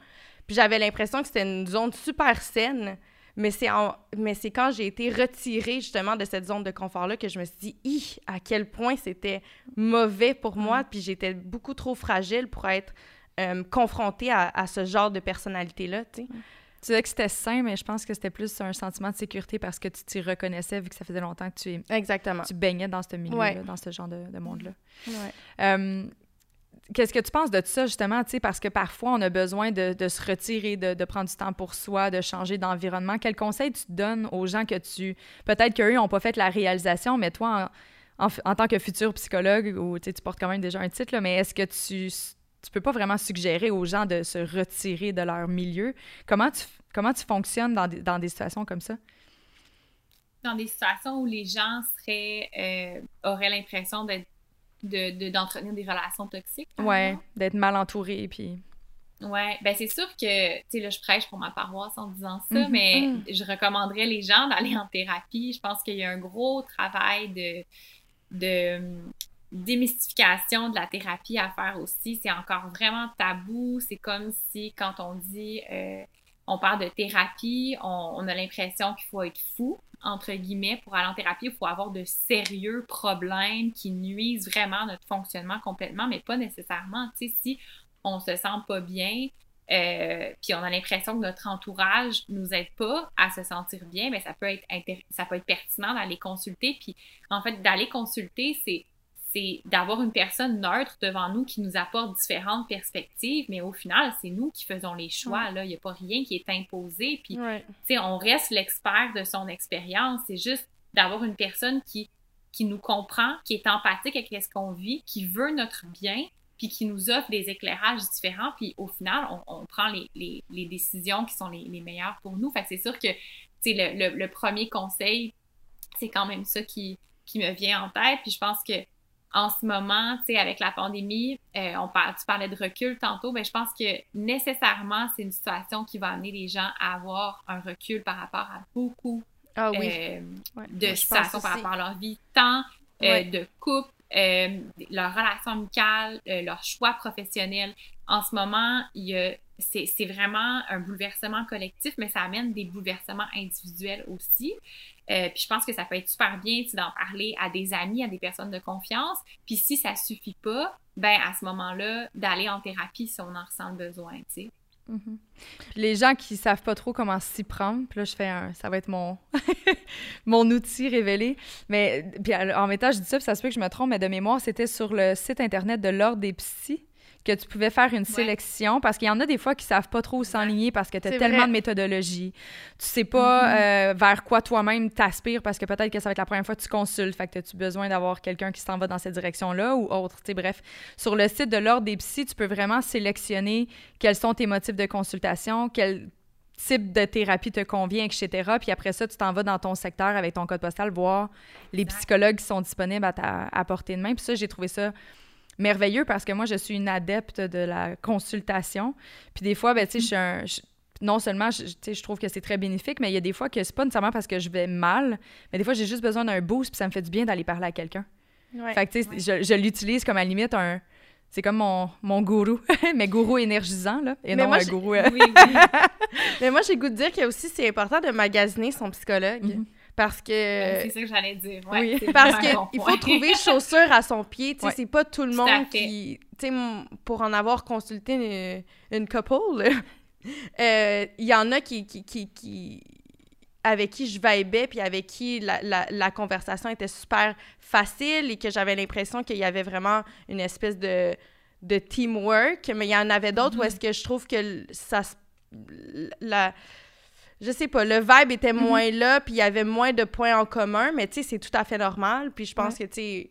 Puis j'avais l'impression que c'était une zone super saine. Mais c'est, mais c'est quand j'ai été retirée justement de cette zone de confort-là que je me suis dit, à quel point c'était mauvais pour moi, puis j'étais beaucoup trop fragile pour être euh, confrontée à, ce genre de personnalité-là, tu sais. Tu disais que c'était sain, mais je pense que c'était plus un sentiment de sécurité parce que tu t'y reconnaissais vu que ça faisait longtemps que tu, Exactement. tu baignais dans ce milieu-là, dans ce genre de, monde-là. Ouais. Euh, Qu'est-ce que tu penses de ça, justement, tu sais, parce que parfois, on a besoin de, se retirer, de, prendre du temps pour soi, de changer d'environnement. Quel conseil tu donnes aux gens que tu... Peut-être qu'eux n'ont pas fait la réalisation, mais toi, en, tant que futur psychologue, ou tu portes quand même déjà un titre, mais est-ce que tu tu peux pas vraiment suggérer aux gens de se retirer de leur milieu? Comment tu, comment tu fonctionnes dans des, dans des situations comme ça? Dans des situations où les gens seraient, euh, auraient l'impression d'être de d'entretenir des relations toxiques. Ouais, d'être mal entouré, puis... Ouais, ben c'est sûr que, tu sais, là, je prêche pour ma paroisse en disant ça, mhm. mais mhm. je recommanderais les gens d'aller en thérapie. Je pense qu'il y a un gros travail de, de démystification de la thérapie à faire aussi. C'est encore vraiment tabou. C'est comme si, quand on dit, euh, on parle de thérapie, on, a l'impression qu'il faut être fou entre guillemets, pour aller en thérapie, il faut avoir de sérieux problèmes qui nuisent vraiment notre fonctionnement complètement, mais pas nécessairement. Si on se sent pas bien, euh, puis on a l'impression que notre entourage nous aide pas à se sentir bien, mais ça peut être ça peut être pertinent d'aller consulter. Puis en fait, d'aller consulter, c'est c'est d'avoir une personne neutre devant nous qui nous apporte différentes perspectives, mais au final, c'est nous qui faisons les choix. Là, il n'y a pas rien qui est imposé. Puis, Ouais. on reste l'expert de son expérience. C'est juste d'avoir une personne qui, qui nous comprend, qui est empathique avec ce qu'on vit, qui veut notre bien, puis qui nous offre des éclairages différents. Puis au final, on, on prend les, les, les décisions qui sont les, les meilleures pour nous. Fait que c'est sûr que, le, le, le premier conseil, c'est quand même ça qui, qui me vient en tête. Puis je pense que en ce moment, tu sais, avec la pandémie, euh, on parle, tu parlais de recul tantôt, mais je pense que nécessairement, c'est une situation qui va amener les gens à avoir un recul par rapport à beaucoup Ah oui. euh, Ouais. de situations par rapport à leur vie, tant euh, de couple, leur relation amicale, leur choix professionnel. En ce moment, il y a c'est c'est vraiment un bouleversement collectif, mais ça amène des bouleversements individuels aussi. Euh, puis je pense que ça peut être super bien d'en parler à des amis, à des personnes de confiance. Puis si ça suffit pas, ben à ce moment-là, d'aller en thérapie si on en ressent le besoin, tu. Mhm. Puis les gens qui savent pas trop comment s'y prendre, puis là je fais un, ça va être mon *laughs* mon outil révélé. Mais puis en mettant, je dis ça, puis ça se peut que je me trompe, mais de mémoire, c'était sur le site internet de l'ordre des psys que tu pouvais faire une sélection parce qu'il y en a des fois qui savent pas trop où s'enligner parce que tu as tellement vrai. de méthodologie. Tu sais pas euh, vers quoi toi-même t'aspires parce que peut-être que ça va être la première fois que tu consultes. Fait que as-tu besoin d'avoir quelqu'un qui s'en va dans cette direction-là ou autre? Tu sais, bref, sur le site de l'Ordre des psys, tu peux vraiment sélectionner quels sont tes motifs de consultation, quel type de thérapie te convient, etc. Puis après ça, tu t'en vas dans ton secteur avec ton code postal voir les psychologues qui sont disponibles à, ta, à portée de main. Puis ça, j'ai trouvé ça merveilleux parce que moi, je suis une adepte de la consultation. Puis des fois, ben, tu sais, je suis un... je- non seulement, je, tu sais, je trouve que c'est très bénéfique, mais il y a des fois que c'est pas nécessairement parce que je vais mal, mais des fois, j'ai juste besoin d'un boost, puis ça me fait du bien d'aller parler à quelqu'un. Ouais. Fait que, tu sais, je, je l'utilise comme à la limite un... C'est comme mon, mon gourou, *laughs* mais gourou énergisant, là, et Mais non moi, un gourou... euh, Oui, oui. *laughs* Mais moi, j'ai goût de dire que aussi, c'est important de magasiner son psychologue. Mhm. Parce que. Ben, c'est ça que j'allais dire. Ouais, oui. *laughs* Parce bon qu'il faut trouver chaussure à son pied. Tu sais, Ouais. c'est pas tout le monde qui. Tu sais, pour en avoir consulté une, une couple, *laughs* euh, il y en a qui, qui, qui, qui- avec qui je vibais, puis avec qui la, la, la conversation était super facile et que j'avais l'impression qu'il y avait vraiment une espèce de, de teamwork. Mais il y en avait d'autres où est-ce que je trouve que ça la je sais pas, le vibe était moins là, puis il y avait moins de points en commun, mais tu sais, c'est tout à fait normal. Puis je pense que, tu sais,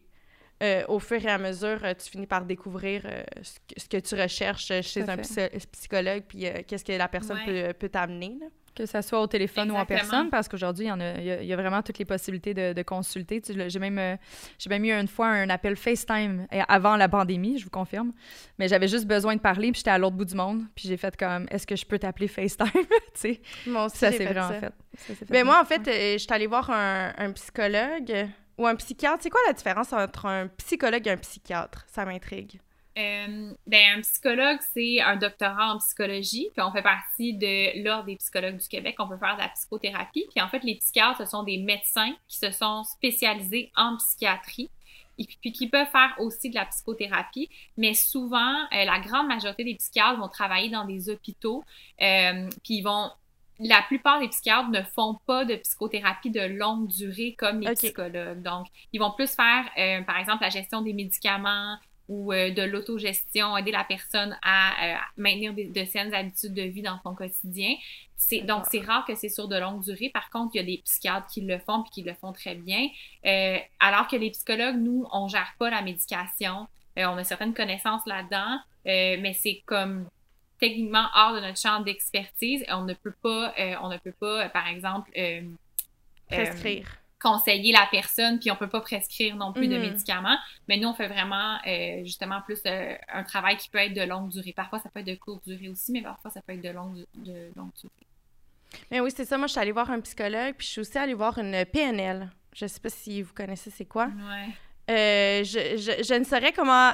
euh, au fur et à mesure, euh, tu finis par découvrir euh, ce, que, ce que tu recherches chez un psy- psychologue, puis euh, qu'est-ce que la personne Ouais. peut, peut t'amener. Que ça soit au téléphone ou en personne, parce qu'aujourd'hui, il y, en a, il y a- il y a vraiment toutes les possibilités de, de consulter. Tu sais, J'ai même, euh, j'ai même eu une fois un appel FaceTime euh, avant la pandémie, je vous confirme. Mais j'avais juste besoin de parler, puis j'étais à l'autre bout du monde. Puis j'ai fait comme, est-ce que je peux t'appeler FaceTime? *laughs* tu sais, Moi aussi, ça c'est vrai en fait. Ça fait Ben moi, en fait, euh, je suis allée voir un, un psychologue ou un psychiatre. C'est quoi la différence entre un psychologue et un psychiatre? Ça m'intrigue. Euh, ben, un psychologue, c'est un doctorat en psychologie, puis on fait partie de l'Ordre des psychologues du Québec. On peut faire de la psychothérapie. Puis en fait, les psychiatres, ce sont des médecins qui se sont spécialisés en psychiatrie et puis qui peuvent faire aussi de la psychothérapie. Mais souvent, euh, la grande majorité des psychiatres vont travailler dans des hôpitaux, euh, puis ils vont la plupart des psychiatres ne font pas de psychothérapie de longue durée comme les psychologues. Donc, ils vont plus faire, euh, par exemple, la gestion des médicaments ou euh, de l'autogestion, aider la personne à euh, maintenir des- de saines habitudes de vie dans son quotidien. C'est, donc, c'est rare que c'est sur de longue durée. Par contre, il y a des psychiatres qui le font puis qui le font très bien. Euh, alors que les psychologues, nous, on gère pas la médication. Euh, on a certaines connaissances là-dedans, euh, mais c'est comme techniquement hors de notre champ d'expertise. On ne peut pas, on ne peut pas, par exemple, Prescrire. Conseiller la personne, puis on peut pas prescrire non plus de Mhm. médicaments. Mais nous, on fait vraiment euh, justement plus euh, un travail qui peut être de longue durée. Parfois, ça peut être de courte durée aussi, mais parfois, ça peut être de longue, de longue durée. Mais oui, c'est ça. Moi, je suis allée voir un psychologue, puis je suis aussi allée voir une PNL. Je sais pas si vous connaissez c'est quoi. Ouais. Euh, je, je, je ne saurais comment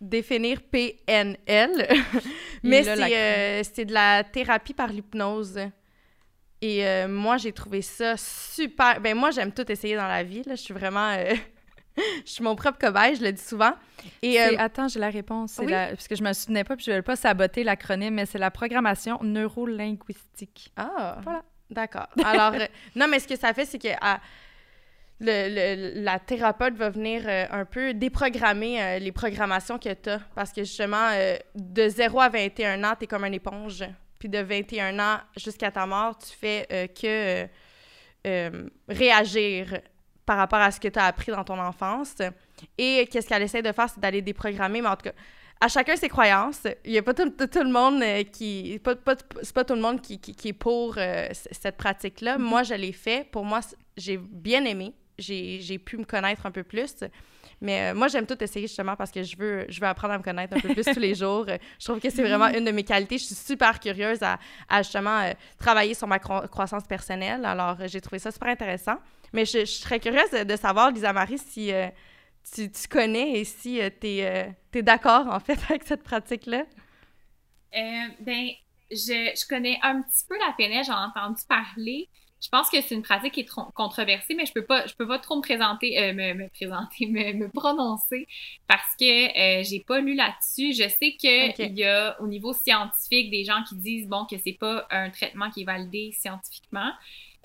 définir PNL, *laughs* mais euh, c'est de la thérapie par l'hypnose. Et euh, moi, j'ai trouvé ça super. Ben moi, j'aime tout essayer dans la vie. Là. Je suis vraiment... euh, *laughs* je suis mon propre cobaye, je le dis souvent. Et euh, Attends, j'ai la réponse. Oui? la- Parce que je me souvenais pas, puis je ne vais pas saboter l'acronyme, mais c'est la programmation neurolinguistique. Ah, Voilà. D'accord. Alors, *laughs* non, mais ce que ça fait, c'est que ah, le, la thérapeute va venir euh, un peu déprogrammer euh, les programmations que tu as. Parce que justement, euh, de 0 à 21 ans, tu es comme une éponge. Puis de 21 ans jusqu'à ta mort, tu fais que réagir par rapport à ce que tu as appris dans ton enfance. Et qu'est-ce qu'elle essaie de faire, c'est d'aller déprogrammer. Mais en tout cas, à chacun ses croyances. Il n'y a pas tout, le monde qui. Pas, pas, c'est pas tout le monde qui, qui, est pour cette pratique-là. Mm-hmm. Moi, je l'ai fait. Pour moi, j'ai bien aimé j'ai pu me connaître un peu plus. Mais euh, moi, j'aime tout essayer justement parce que je veux, je veux apprendre à me connaître un peu plus tous les *laughs* jours. Je trouve que c'est vraiment une de mes qualités. Je suis super curieuse à, justement euh, travailler sur ma croissance personnelle. Alors, j'ai trouvé ça super intéressant. Mais je, serais curieuse de, savoir, Lisa Marie, si euh, tu, connais et si tu es, es d'accord en fait *laughs* avec cette pratique-là? ben, je, je, connais un petit peu la PNL, j'en ai entendu parler je pense que c'est une pratique qui est controversée, mais je peux pas, je peux pas trop me présenter, euh, me, présenter, *laughs* me, prononcer parce que euh, j'ai pas lu là-dessus. Je sais que il y a au niveau scientifique des gens qui disent bon que c'est pas un traitement qui est validé scientifiquement.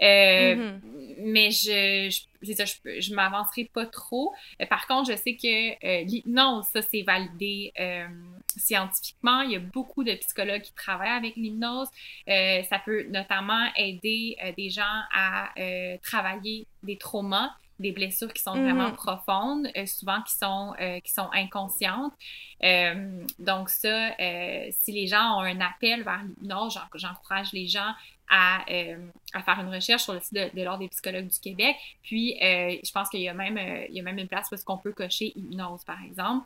Euh, mm-hmm. Mais je, je, ça, je, je m'avancerai pas trop. Euh, par contre, je sais que euh, l'hypnose, ça, c'est validé euh, scientifiquement. Il y a beaucoup de psychologues qui travaillent avec l'hypnose. Euh, ça peut notamment aider des gens à travailler des traumas des blessures qui sont vraiment mm-hmm. profondes, souvent qui sont qui sont inconscientes. donc ça, si les gens ont un appel vers l'hypnose, j'encourage les gens euh, à, faire une recherche sur le site de, l'Ordre des psychologues du Québec. Puis, euh, je pense qu'il y, a même, euh, il y a même une place où qu'on peut cocher hypnose, par exemple.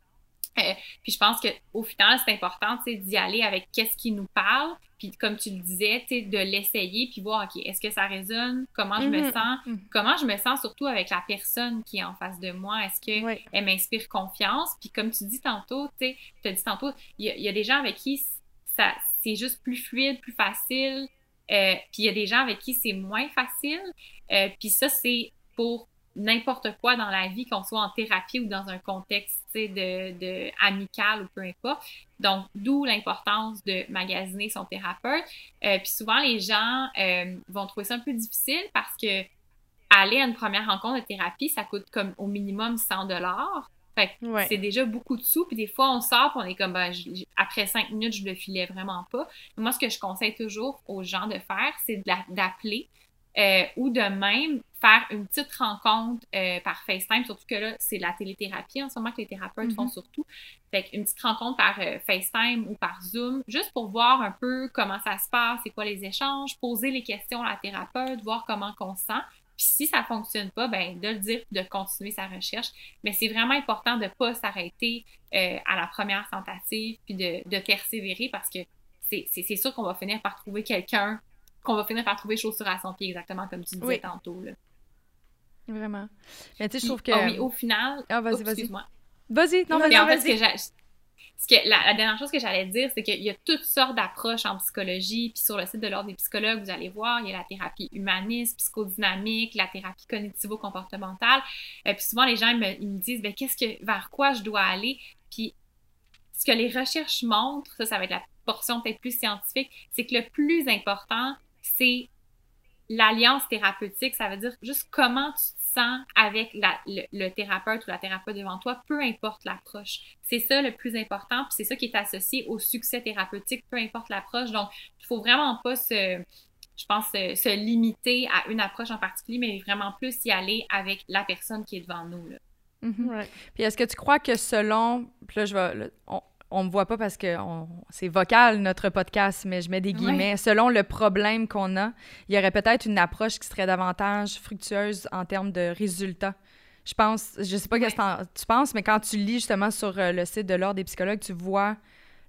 puis je pense qu'au final, c'est important d'y aller avec qu'est-ce qui nous parle, puis comme tu le disais, de l'essayer, puis voir, OK, est-ce que ça résonne? Comment je me mm-hmm. sens? Mm-hmm. Comment je me sens surtout avec la personne qui est en face de moi? Est-ce qu'elle elle m'inspire confiance? Puis comme tu dis tantôt, tu as dit tantôt, il y, y, a des gens avec qui ça c'est juste plus fluide, plus facile, euh, puis il y a des gens avec qui c'est moins facile. Euh, puis ça, c'est pour n'importe quoi dans la vie, qu'on soit en thérapie ou dans un contexte de, de amical ou peu importe. Donc, d'où l'importance de magasiner son thérapeute. Euh, puis souvent, les gens euh, vont trouver ça un peu difficile parce que aller à une première rencontre de thérapie, ça coûte comme au minimum 100 dollars. Fait c'est déjà beaucoup de sous. Puis des fois, on sort, puis on est comme, ben, après cinq minutes, je le filais vraiment pas. Moi, ce que je conseille toujours aux gens de faire, c'est d'appeler euh, ou de même faire une petite rencontre euh, par FaceTime, surtout que là, c'est la téléthérapie en ce moment que les thérapeutes font mm-hmm. surtout. Fait une petite rencontre par euh, FaceTime ou par Zoom, juste pour voir un peu comment ça se passe, c'est quoi les échanges, poser les questions à la thérapeute, voir comment on sent. Puis si ça fonctionne pas, ben de le dire, de continuer sa recherche. Mais c'est vraiment important de pas s'arrêter euh, à la première tentative, puis de, de persévérer parce que c'est sûr qu'on va finir par trouver quelqu'un, qu'on va finir par trouver chaussure à son pied, exactement comme tu disais tantôt. Là. Vraiment. Mais tu sais, je trouve que. Oh oui, au final. Ah, vas-y, vas-y. Vas-y, non, vas-y. En fait, que la, dernière chose que j'allais dire, c'est qu'il y a toutes sortes d'approches en psychologie. Puis sur le site de l'Ordre des psychologues, vous allez voir, il y a la thérapie humaniste, psychodynamique, la thérapie cognitivo-comportementale. Euh, puis souvent, les gens ils me, disent, ben, qu'est-ce que, vers quoi je dois aller? Puis ce que les recherches montrent, ça, ça va être la portion peut-être plus scientifique, c'est que le plus important, c'est l'alliance thérapeutique. Ça veut dire juste comment tu avec le, thérapeute ou la thérapeute devant toi, peu importe l'approche. C'est ça le plus important, puis c'est ça qui est associé au succès thérapeutique, peu importe l'approche. Donc, il faut vraiment pas se, je pense, se, limiter à une approche en particulier, mais vraiment plus y aller avec la personne qui est devant nous. Là. Mm-hmm. Puis est-ce que tu crois que selon, puis là je vais, on me voit pas parce que c'est vocal notre podcast, mais je mets des guillemets. Selon le problème qu'on a, il y aurait peut-être une approche qui serait davantage fructueuse en termes de résultats. Je pense, je sais pas ce que tu penses, mais quand tu lis justement sur euh, le site de l'Ordre des psychologues, tu vois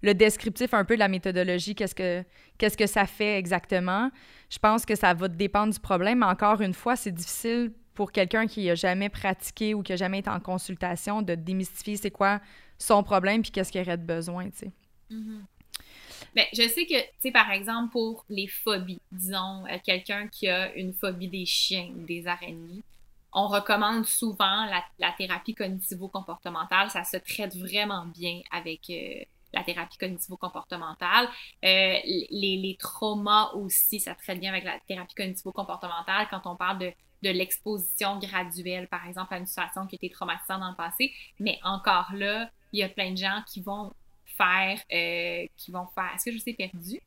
le descriptif un peu de la méthodologie, qu'est-ce que, qu'est-ce que ça fait exactement. Je pense que ça va dépendre du problème, mais encore une fois, c'est difficile pour quelqu'un qui n'a jamais pratiqué ou qui n'a jamais été en consultation de démystifier c'est quoi son problème puis qu'est-ce qu'il aurait de besoin, tu sais. Mm-hmm. Ben, je sais que, tu sais, par exemple, pour les phobies, disons, euh, quelqu'un qui a une phobie des chiens ou des araignées, on recommande souvent la, thérapie cognitivo-comportementale. Ça se traite vraiment bien avec euh, la thérapie cognitivo-comportementale. Euh, les, les, traumas aussi, ça traite bien avec la thérapie cognitivo-comportementale. Quand on parle de de l'exposition graduelle, par exemple, à une situation qui été traumatisante dans le passé. Mais encore là, il y a plein de gens qui vont faire, euh, qui vont faire. Est-ce que je vous ai perdu?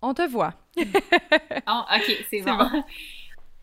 On te voit. oh, *laughs* ok, c'est bon. *laughs*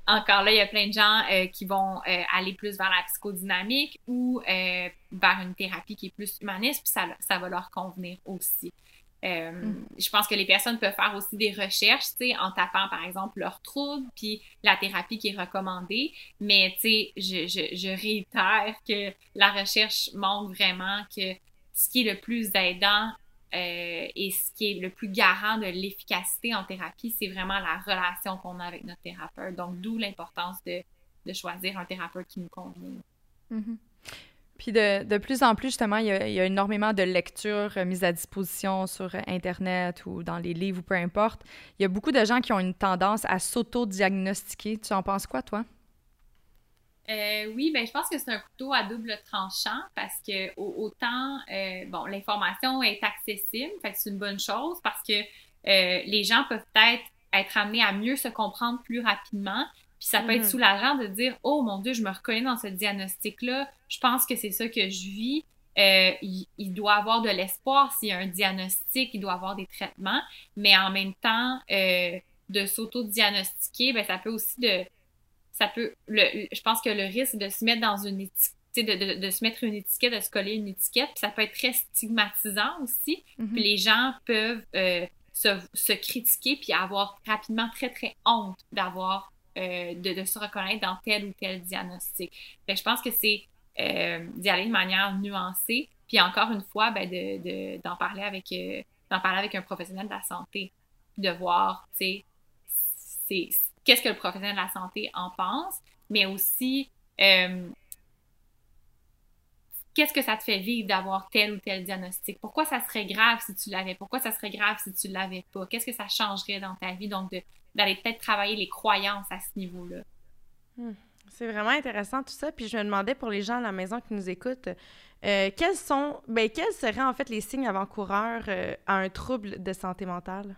Encore là, il y a plein de gens euh, qui vont euh, aller plus vers la psychodynamique ou vers une thérapie qui est plus humaniste, puis ça, ça va leur convenir aussi. Mm. Je pense que les personnes peuvent faire aussi des recherches, tu sais, en tapant par exemple leurs troubles, puis la thérapie qui est recommandée. Mais tu sais, je, je, je, réitère que la recherche montre vraiment que ce qui est le plus aidant euh, et ce qui est le plus garant de l'efficacité en thérapie, c'est vraiment la relation qu'on a avec notre thérapeute. Donc, d'où l'importance de, de, choisir un thérapeute qui nous convient. Mm-hmm. Puis de, de, plus en plus, justement, il y, a, énormément de lectures euh, mises à disposition sur Internet ou dans les livres ou peu importe. Il y a beaucoup de gens qui ont une tendance à s'auto-diagnostiquer. Tu en penses quoi, toi? Euh, oui, ben je pense que c'est un couteau à double tranchant parce que autant euh, bon l'information est accessible, fait que c'est une bonne chose parce que euh, les gens peuvent peut-être être amenés à mieux se comprendre plus rapidement. Puis ça peut être mm-hmm. soulageant de dire oh mon dieu, je me reconnais dans ce diagnostic là, je pense que c'est ça que je vis. Il, il, doit avoir de l'espoir s'il y a un diagnostic, il doit avoir des traitements, mais en même temps de s'auto-diagnostiquer, ben ça peut aussi de ça peut, le, je pense que le risque de se mettre dans une étiquette, de, de, de, se mettre une étiquette, de se coller une étiquette, puis ça peut être très stigmatisant aussi. Mm-hmm. Puis les gens peuvent euh, se, se, critiquer puis avoir rapidement très, très honte d'avoir, euh, de, de, se reconnaître dans tel ou tel diagnostic. Fait je pense que c'est euh, d'y aller de manière nuancée, puis encore une fois, ben, de, d'en parler avec d'en parler avec un professionnel de la santé, de voir, qu'est-ce que le professionnel de la santé en pense, mais aussi euh, qu'est-ce que ça te fait vivre d'avoir tel ou tel diagnostic? Pourquoi ça serait grave si tu l'avais? Pourquoi ça serait grave si tu ne l'avais pas? Qu'est-ce que ça changerait dans ta vie? Donc, d'aller peut-être travailler les croyances à ce niveau-là. Hmm. C'est vraiment intéressant tout ça. Puis je me demandais pour les gens à la maison qui nous écoutent, euh, quels sont, ben, quels seraient en fait les signes avant-coureurs euh, à un trouble de santé mentale?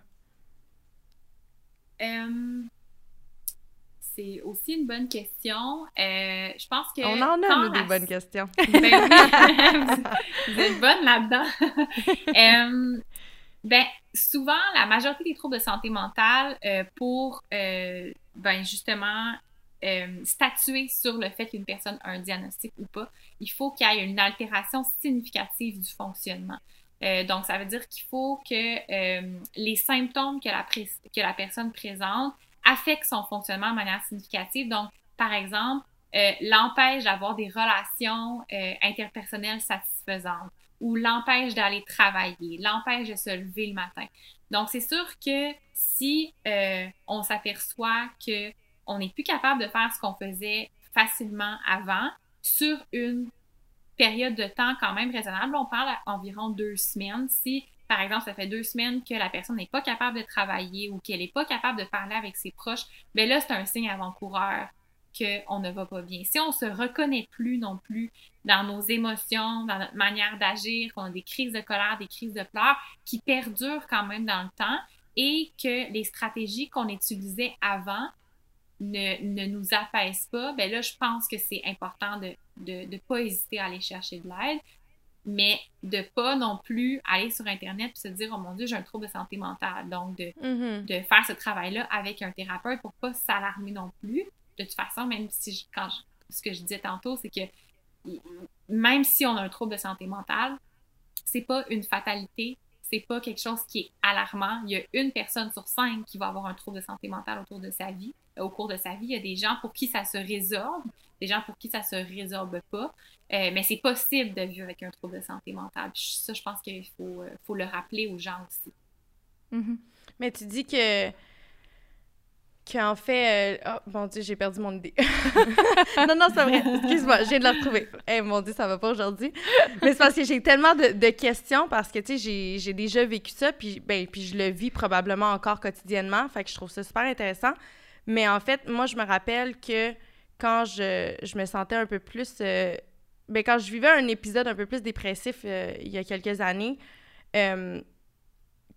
c'est aussi une bonne question. Euh, je pense que. On en a, nous, des bonnes questions. Ben oui, *laughs* *laughs* vous êtes bonne là-dedans. *laughs* euh, ben, souvent, la majorité des troubles de santé mentale, euh, pour, euh, ben, justement, statuer sur le fait qu'une personne a un diagnostic ou pas, il faut qu'il y ait une altération significative du fonctionnement. donc, ça veut dire qu'il faut que les symptômes que la, que la personne présente affecte son fonctionnement de manière significative. Donc, par exemple, euh, l'empêche d'avoir des relations euh, interpersonnelles satisfaisantes ou l'empêche d'aller travailler, l'empêche de se lever le matin. Donc, c'est sûr que si euh, on s'aperçoit que on n'est plus capable de faire ce qu'on faisait facilement avant sur une période de temps quand même raisonnable, on parle environ deux semaines. Si par exemple, ça fait deux semaines que la personne n'est pas capable de travailler ou qu'elle n'est pas capable de parler avec ses proches, bien là, c'est un signe avant-coureur qu'on ne va pas bien. Si on se reconnaît plus non plus dans nos émotions, dans notre manière d'agir, qu'on a des crises de colère, des crises de pleurs qui perdurent quand même dans le temps et que les stratégies qu'on utilisait avant ne, ne, nous apaisent pas, ben là, je pense que c'est important de ne de, de pas hésiter à aller chercher de l'aide mais de pas non plus aller sur Internet et se dire, oh mon Dieu, j'ai un trouble de santé mentale. Donc, de, mm-hmm. de faire ce travail-là avec un thérapeute pour pas s'alarmer non plus. De toute façon, même si, quand ce que je disais tantôt, c'est que même si on a un trouble de santé mentale, c'est pas une fatalité, c'est pas quelque chose qui est alarmant. Il y a une personne sur cinq qui va avoir un trouble de santé mentale autour de sa vie. Au cours de sa vie, il y a des gens pour qui ça se résorbe, des gens pour qui ça se résorbe pas. Euh, mais c'est possible de vivre avec un trouble de santé mentale. ça, je pense qu'il faut, euh, faut le rappeler aux gens aussi. Mm-hmm. Mais tu dis que qu'en fait... Euh, oh, mon Dieu, j'ai perdu mon idée. *laughs* non, non, c'est vrai. Excuse-moi, je viens de la retrouver. Eh, mon Dieu, ça va pas aujourd'hui. Mais c'est parce que j'ai tellement de, questions parce que, tu sais, j'ai déjà vécu ça, puis, ben, puis je le vis probablement encore quotidiennement. Fait que je trouve ça super intéressant. Mais en fait, moi, je me rappelle que quand je, je me sentais un peu plus ben, quand je vivais un épisode un peu plus dépressif euh, il y a quelques années, euh,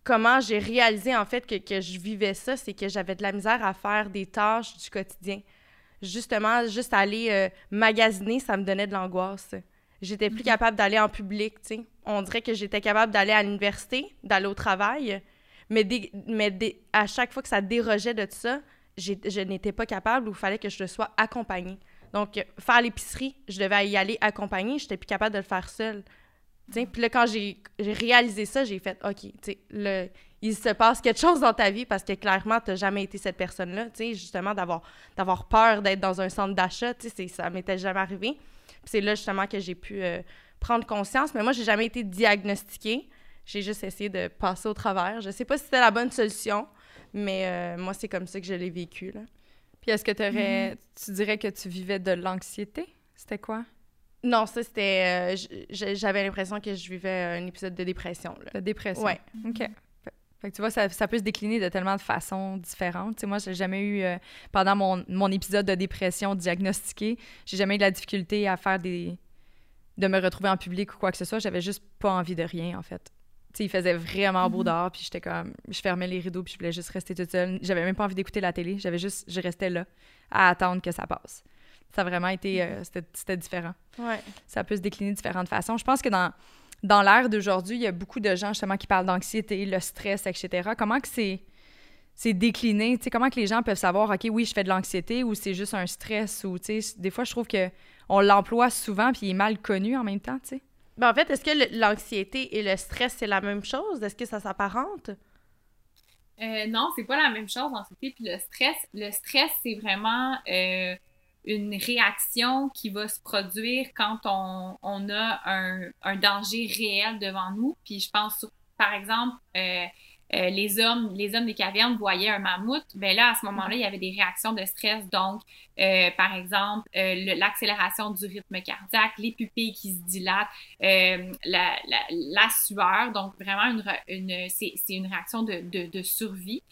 comment j'ai réalisé en fait que, que je vivais ça, c'est que j'avais de la misère à faire des tâches du quotidien. justement, juste aller euh, magasiner, ça me donnait de l'angoisse. J'étais plus capable d'aller en public, tu sais. On dirait que j'étais capable d'aller à l'université, d'aller au travail, mais, mais à chaque fois que ça dérogeait de ça, je n'étais pas capable ou il fallait que je sois accompagnée. Donc, faire l'épicerie, je devais y aller accompagnée, j'étais plus capable de le faire seule. Puis là, quand j'ai réalisé ça, j'ai fait OK, le, il se passe quelque chose dans ta vie parce que clairement, tu n'as jamais été cette personne-là. Justement, d'avoir peur d'être dans un centre d'achat, ça m'était jamais arrivé. c'est là justement que j'ai pu euh, prendre conscience. Mais moi, j'ai jamais été diagnostiquée. J'ai juste essayé de passer au travers. Je sais pas si c'était la bonne solution, mais euh, moi, c'est comme ça que je l'ai vécu. Là. Puis est-ce que aurais, tu dirais que tu vivais de l'anxiété? C'était quoi? Non, ça, c'était. Euh, j'avais l'impression que je vivais un épisode de dépression. De dépression? Ouais. OK. Fait que tu vois, ça, ça, peut se décliner de tellement de façons différentes. Sais, moi, j'ai jamais eu, euh, pendant mon, mon, épisode de dépression diagnostiqué, j'ai jamais eu de la difficulté à faire des. de me retrouver en public ou quoi que ce soit. J'avais juste pas envie de rien, en fait. Sais, il faisait vraiment beau mm-hmm. dehors, puis j'étais comme. Je fermais les rideaux, puis je voulais juste rester toute seule. J'avais même pas envie d'écouter la télé. J'avais juste. Je restais là, à attendre que ça passe. Ça a vraiment été. Euh, c'était différent. Ouais. Ça peut se décliner de différentes façons. Je pense que dans, dans l'ère d'aujourd'hui, il y a beaucoup de gens justement qui parlent d'anxiété, le stress, etc. Comment que c'est. C'est décliné, tu sais, comment que les gens peuvent savoir, OK, oui, je fais de l'anxiété ou c'est juste un stress ou, tu sais, des fois, je trouve que on l'emploie souvent puis il est mal connu en même temps, tu sais. Ben, en fait, est-ce que l'anxiété et le stress, c'est la même chose? Est-ce que ça s'apparente? Euh, non, c'est pas la même chose, l'anxiété puis le stress. Le stress, c'est vraiment euh, une réaction qui va se produire quand on, on a un, un, danger réel devant nous. Puis je pense, par exemple, euh, euh, les hommes, les hommes des cavernes voyaient un mammouth, ben là, à ce moment-là, il y avait des réactions de stress. Donc, euh, par exemple, l'accélération du rythme cardiaque, les pupilles qui se dilatent, la, la, sueur. Donc, vraiment, une, une, c'est une réaction de, de survie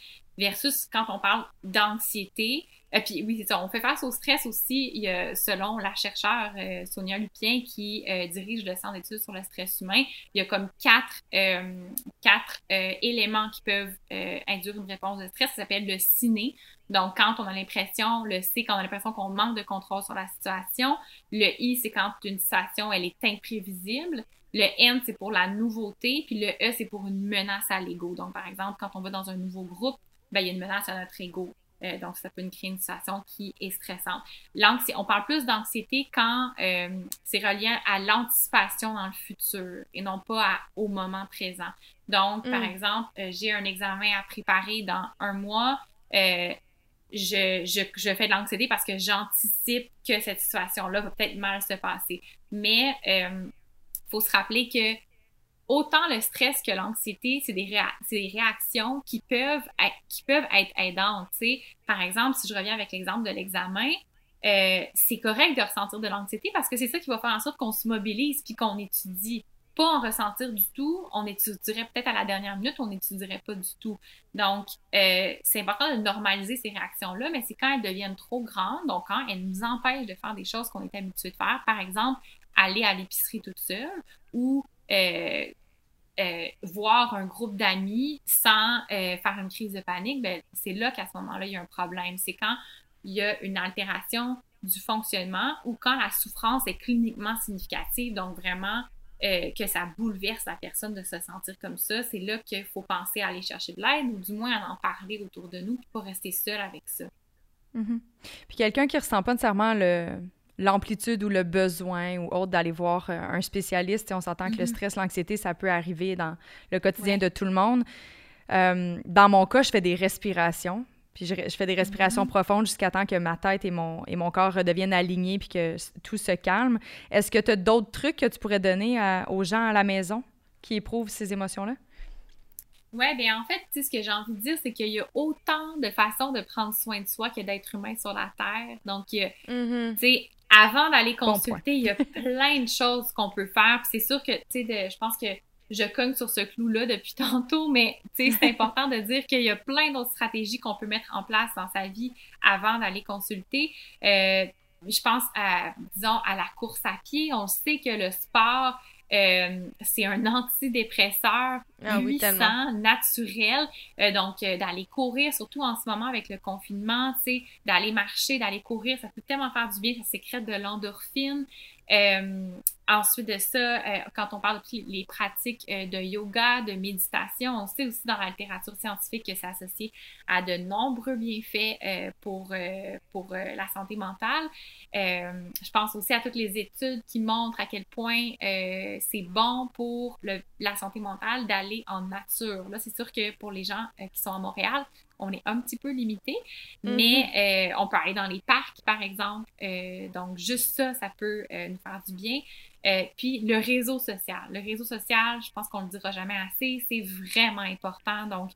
versus quand on parle d'anxiété, et puis oui, ça. On fait face au stress aussi. Il y a, selon la chercheure euh, Sonia Lupien qui euh, dirige le centre d'études sur le stress humain, il y a comme quatre, euh, quatre éléments qui peuvent induire une réponse de stress. Ça s'appelle le ciné. Donc, quand on a l'impression, le C, quand on a l'impression qu'on manque de contrôle sur la situation. Le I, c'est quand une situation, elle est imprévisible. Le N, c'est pour la nouveauté. Puis le E, c'est pour une menace à l'ego. Donc, par exemple, quand on va dans un nouveau groupe, ben, il y a une menace à notre ego. Euh, donc, ça peut créer une situation qui est stressante. On parle plus d'anxiété quand euh, c'est relié à l'anticipation dans le futur et non pas au moment présent. Donc, par mm. exemple, euh, j'ai un examen à préparer dans un mois. Je, je, je, fais de l'anxiété parce que j'anticipe que cette situation-là va peut-être mal se passer. Mais il faut se rappeler que autant le stress que l'anxiété, c'est des, réactions qui peuvent être, qui peuvent être aidantes. Par exemple, si je reviens avec l'exemple de l'examen, euh, c'est correct de ressentir de l'anxiété parce que c'est ça qui va faire en sorte qu'on se mobilise puis qu'on étudie. Pas en ressentir du tout, on étudierait peut-être à la dernière minute, on n'étudierait pas du tout. Donc, euh, c'est important de normaliser ces réactions-là, mais c'est quand elles deviennent trop grandes, donc quand elles nous empêchent de faire des choses qu'on est habitué de faire, par exemple, aller à l'épicerie toute seule ou euh, euh, voir un groupe d'amis sans euh, faire une crise de panique, ben, c'est là qu'à ce moment-là, il y a un problème. C'est quand il y a une altération du fonctionnement ou quand la souffrance est cliniquement significative, donc vraiment que ça bouleverse la personne de se sentir comme ça, c'est là qu'il faut penser à aller chercher de l'aide ou du moins à en parler autour de nous, pour rester seul avec ça. Mm-hmm. Puis quelqu'un qui ressent pas nécessairement le, l'amplitude ou le besoin ou autre d'aller voir euh, un spécialiste. on s'entend que le mm-hmm. stress, l'anxiété, ça peut arriver dans le quotidien de tout le monde. Euh, dans mon cas, je fais des respirations. Puis je, fais des respirations mm-hmm. profondes jusqu'à temps que ma tête et mon, et mon corps redeviennent alignés puis que tout se calme. Est-ce que tu as d'autres trucs que tu pourrais donner aux gens à la maison qui éprouvent ces émotions-là? Oui, bien en fait, ce que j'ai envie de dire, c'est qu'il y a autant de façons de prendre soin de soi que d'être humain sur la Terre. Donc, mm-hmm. tu sais, avant d'aller consulter, il y a *laughs* plein de choses qu'on peut faire. c'est sûr que, tu sais, je pense que je cogne sur ce clou-là depuis *laughs* tantôt, mais c'est *laughs* important de dire qu'il y a plein d'autres stratégies qu'on peut mettre en place dans sa vie avant d'aller consulter. Euh, je pense à, disons, à la course à pied. On sait que le sport Euh, c'est un antidépresseur Ah oui, naturel. Euh, donc, euh, d'aller courir, surtout en ce moment avec le confinement, tu sais, d'aller marcher, d'aller courir, ça peut tellement faire du bien, ça sécrète de l'endorphine. Euh, ensuite de ça, euh, quand on parle de les pratiques euh, de yoga, de méditation, on sait aussi dans la littérature scientifique que c'est associé à de nombreux bienfaits pour, pour la santé mentale. Je pense aussi à toutes les études qui montrent à quel point c'est bon pour le- la santé mentale d'aller en nature. Là, c'est sûr que pour les gens qui sont à Montréal, on est un petit peu limité, Mhm. mais euh, on peut aller dans les parcs, par exemple. Euh, donc, juste ça, ça peut euh, nous faire du bien. Puis, le réseau social. Le réseau social, je pense qu'on le dira jamais assez, c'est vraiment important. Donc,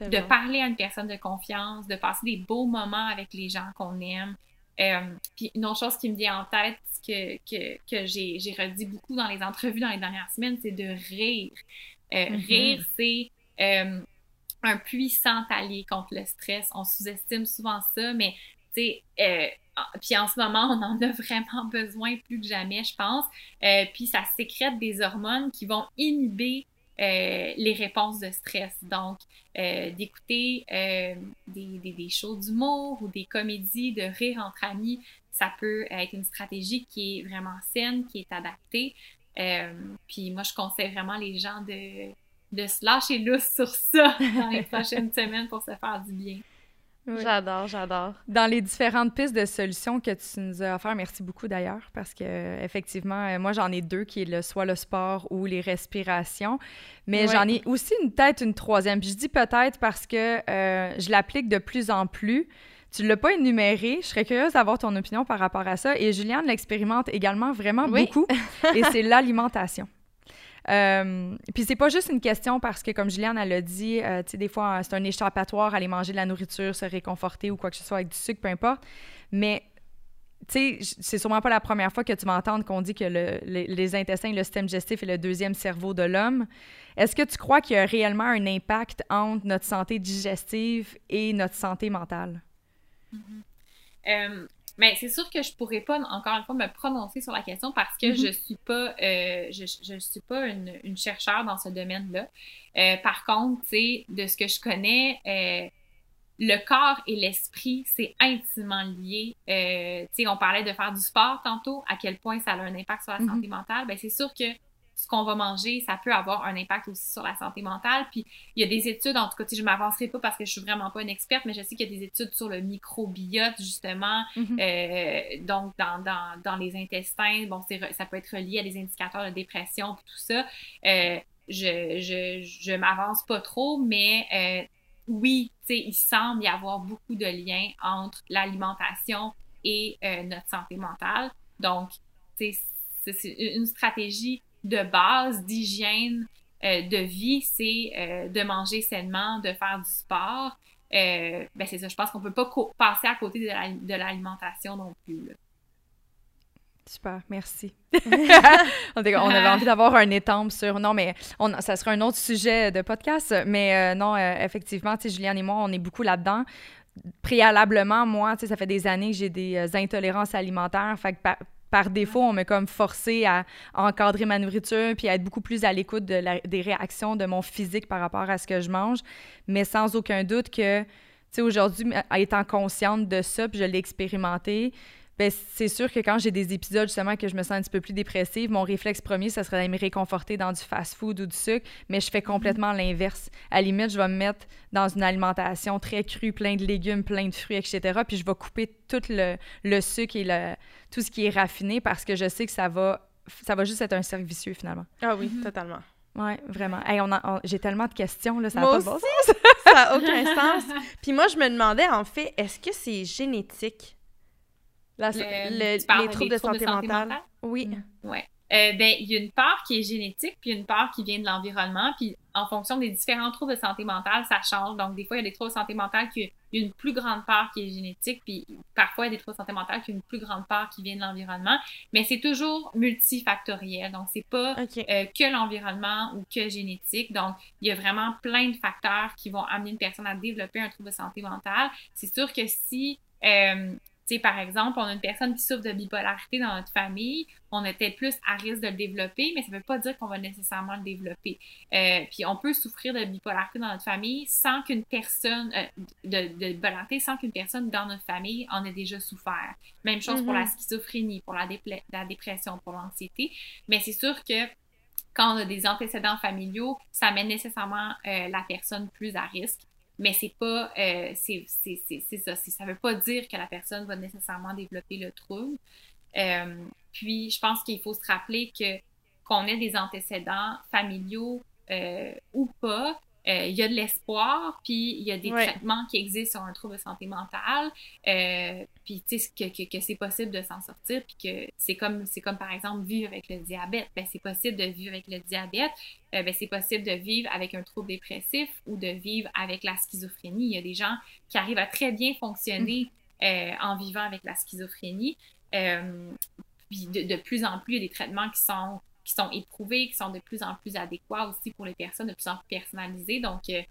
de parler à une personne de confiance, de passer des beaux moments avec les gens qu'on aime. Puis une autre chose qui me vient en tête, que, que, que j'ai redit beaucoup dans les entrevues dans les dernières semaines, c'est de rire. Mhm. Rire, c'est un puissant allié contre le stress. On sous-estime souvent ça, mais tu sais, euh, puis en ce moment, on en a vraiment besoin plus que jamais, je pense. Euh, puis ça sécrète des hormones qui vont inhiber euh, les réponses de stress. Donc, d'écouter des, des, shows d'humour ou des comédies, de rire entre amis, ça peut être une stratégie qui est vraiment saine, qui est adaptée. Puis moi, je conseille vraiment les gens de, de se lâcher lousse sur ça *laughs* dans les prochaines semaines pour se faire du bien. Oui. J'adore, j'adore. Dans les différentes pistes de solutions que tu nous as offertes, merci beaucoup d'ailleurs, parce que effectivement, euh, moi j'en ai deux qui est le, soit le sport ou les respirations, mais j'en ai aussi une peut-être une troisième. Puis je dis peut-être parce que euh, je l'applique de plus en plus. Tu l'as pas énuméré, je serais curieuse d'avoir ton opinion par rapport à ça. Et Juliane l'expérimente également vraiment Oui. beaucoup, *laughs* et c'est l'alimentation. Euh, puis c'est pas juste une question parce que, comme Juliane, elle a dit, euh, tu sais, des fois, c'est un échappatoire, aller manger de la nourriture, se réconforter ou quoi que ce soit avec du sucre, peu importe. Mais, tu sais, c'est sûrement pas la première fois que tu vas entendre qu'on dit que le- les, les intestins, le système digestif est le deuxième cerveau de l'homme. Est-ce que tu crois qu'il y a réellement un impact entre notre santé digestive et notre santé mentale? Euh, mais c'est sûr que je pourrais pas, encore une fois, me prononcer sur la question parce que Mhm. je suis pas, euh, je, je suis pas une, une chercheure dans ce domaine-là. Euh, par contre, tu sais, de ce que je connais, euh, le corps et l'esprit, c'est intimement lié. Tu sais, on parlait de faire du sport tantôt, à quel point ça a un impact sur la Mhm. santé mentale. Ben, c'est sûr que ce qu'on va manger, ça peut avoir un impact aussi sur la santé mentale. Puis il y a des études, en tout cas, tu sais, je m'avancerai pas parce que je suis vraiment pas une experte, mais je sais qu'il y a des études sur le microbiote, justement, Mhm. euh, donc dans, dans, dans les intestins. Bon, ça peut être relié à des indicateurs de dépression, tout ça. Euh, je je, je m'avance pas trop, mais euh, oui, tu sais, il semble y avoir beaucoup de liens entre l'alimentation et euh, notre santé mentale. Donc, tu sais, c'est- c'est une stratégie de base d'hygiène euh, de vie, c'est euh, de manger sainement, de faire du sport. Euh, ben c'est ça, je pense qu'on peut pas passer à côté de la- de l'alimentation non plus. là. Super, merci. *laughs* *laughs* on avait envie d'avoir un étampe sur. Non, mais on, ça sera un autre sujet de podcast. Mais non, effectivement, tu sais, Juliane et moi, on est beaucoup là-dedans. Préalablement, moi, ça fait des années que j'ai des euh, intolérances alimentaires. Fait que par, défaut, on m'a comme forcé à encadrer ma nourriture puis à être beaucoup plus à l'écoute de des réactions de mon physique par rapport à ce que je mange. Mais sans aucun doute que, tu sais, aujourd'hui, étant consciente de ça, puis je l'ai expérimenté, ben, c'est sûr que quand j'ai des épisodes justement que je me sens un petit peu plus dépressive, mon réflexe premier, ça serait d'aller me réconforter dans du fast-food ou du sucre, mais je fais complètement l'inverse. À la limite, je vais me mettre dans une alimentation très crue, plein de légumes, plein de fruits, etc. Puis je vais couper tout le, le sucre et le, tout ce qui est raffiné parce que je sais que ça va, ça va juste être un cercle vicieux finalement. Ah oui, Mhm. totalement. Oui, vraiment. Hey, on a- on- j'ai tellement de questions, là, ça n'a Moi pas de bon sens. Ça n'a aucun *laughs* sens. Puis moi, je me demandais, en fait, est-ce que c'est génétique? La- Le- parles les troubles de santé mentale? mentale? Oui. Ouais. Euh, ben, il y a une part qui est génétique, puis une part qui vient de l'environnement, puis en fonction des différents troubles de santé mentale, ça change. Donc, des fois, il y a des troubles de santé mentale qui il y a une plus grande part qui est génétique, puis parfois, il y a des troubles de santé mentale qui ont une plus grande part qui vient de l'environnement, mais c'est toujours multifactoriel. Donc, c'est pas euh, que l'environnement ou que génétique. Donc, il y a vraiment plein de facteurs qui vont amener une personne à développer un trouble de santé mentale. C'est sûr que si, euh, sais, par exemple, on a une personne qui souffre de bipolarité dans notre famille, on était plus à risque de le développer, mais ça ne veut pas dire qu'on va nécessairement le développer. Euh, puis on peut souffrir de bipolarité dans notre famille sans qu'une personne, euh, de, de, bipolarité sans qu'une personne dans notre famille en ait déjà souffert. Même chose pour la mm-hmm. schizophrénie, pour la, la dépression, pour l'anxiété. Mais c'est sûr que quand on a des antécédents familiaux, ça met nécessairement euh, la personne plus à risque mais c'est pas euh, c'est ça. Ça veut pas dire que la personne va nécessairement développer le trouble. Euh, puis je pense qu'il faut se rappeler que qu'on ait des antécédents familiaux euh, ou pas euh, il y a de l'espoir, puis il y a des traitements qui existent sur un trouble de santé mentale, euh, puis tu sais, que, que, c'est possible de s'en sortir, puis que c'est comme, c'est comme par exemple vivre avec le diabète. Ben, c'est possible de vivre avec le diabète, euh, ben, c'est possible de vivre avec un trouble dépressif ou de vivre avec la schizophrénie. Il y a des gens qui arrivent à très bien fonctionner en vivant avec la schizophrénie. puis de, de, plus en plus, il y a des traitements qui sont qui sont éprouvés, qui sont de plus en plus adéquats aussi pour les personnes, de plus en plus personnalisés. Donc, euh,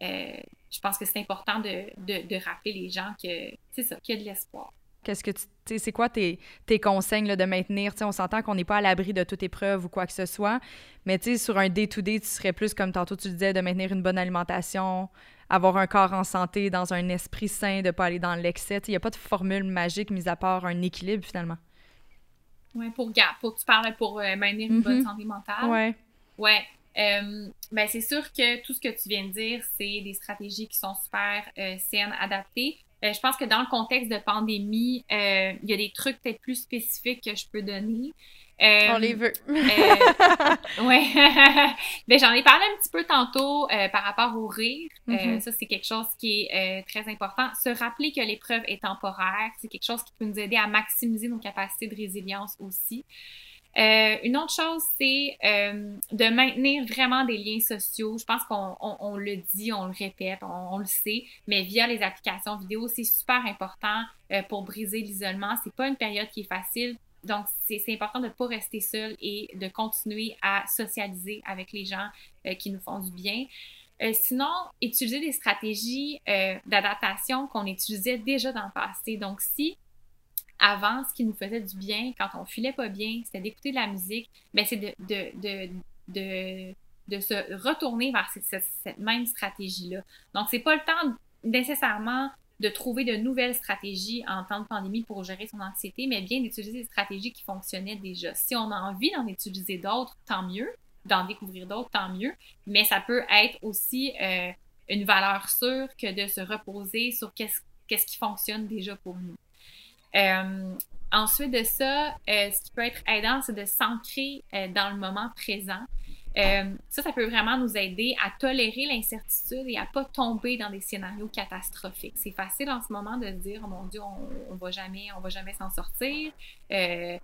euh, je pense que c'est important de, de, rappeler les gens que c'est ça, qu'il y a de l'espoir. Qu'est-ce que tu c'est quoi tes, tes conseils de maintenir? on s'entend qu'on n'est pas à l'abri de toute épreuve ou quoi que ce soit, mais sur un day-to-day, tu serais plus comme tantôt tu disais, de maintenir une bonne alimentation, avoir un corps en santé, dans un esprit sain, de ne pas aller dans l'excès. Il n'y a pas de formule magique, mis à part un équilibre finalement. Pour, pour tu parles pour euh, maintenir une bonne mhm. santé mentale. Ouais. Ouais. Euh, ben c'est sûr que tout ce que tu viens de dire, c'est des stratégies qui sont super euh, saines, adaptées. je pense que dans le contexte de pandémie, il y a des trucs peut-être plus spécifiques que je peux donner. Euh, On les veut. euh, *laughs* ouais. *laughs* ben, j'en ai parlé un petit peu tantôt euh, par rapport au rire. Mm-hmm. ça, c'est quelque chose qui est très important. Se rappeler que l'épreuve est temporaire, c'est quelque chose qui peut nous aider à maximiser nos capacités de résilience aussi. une autre chose, c'est de maintenir vraiment des liens sociaux. Je pense qu'on on, le dit, on le répète, on, le sait, mais via les applications vidéo, c'est super important pour briser l'isolement. C'est pas une période qui est facile donc, c'est important de ne pas rester seul et de continuer à socialiser avec les gens euh, qui nous font du bien. Euh, sinon, utiliser des stratégies euh, d'adaptation qu'on utilisait déjà dans le passé. Donc, si avant, ce qui nous faisait du bien, quand on filait pas bien, c'était d'écouter de la musique, ben c'est de, de, de, de, se retourner vers cette, cette même stratégie-là. Donc, c'est pas le temps nécessairement de trouver de nouvelles stratégies en temps de pandémie pour gérer son anxiété, mais bien d'utiliser des stratégies qui fonctionnaient déjà. Si on a envie d'en utiliser d'autres, tant mieux. D'en découvrir d'autres, tant mieux. Mais ça peut être aussi euh, une valeur sûre que de se reposer sur qu'est-ce qui fonctionne déjà pour nous. Euh, ensuite de ça, euh, ce qui peut être aidant, c'est de s'ancrer dans le moment présent. Euh, ça, ça peut vraiment nous aider à tolérer l'incertitude et à pas tomber dans des scénarios catastrophiques. C'est facile en ce moment de se dire, oh mon Dieu, on, on va jamais, on va jamais s'en sortir, euh,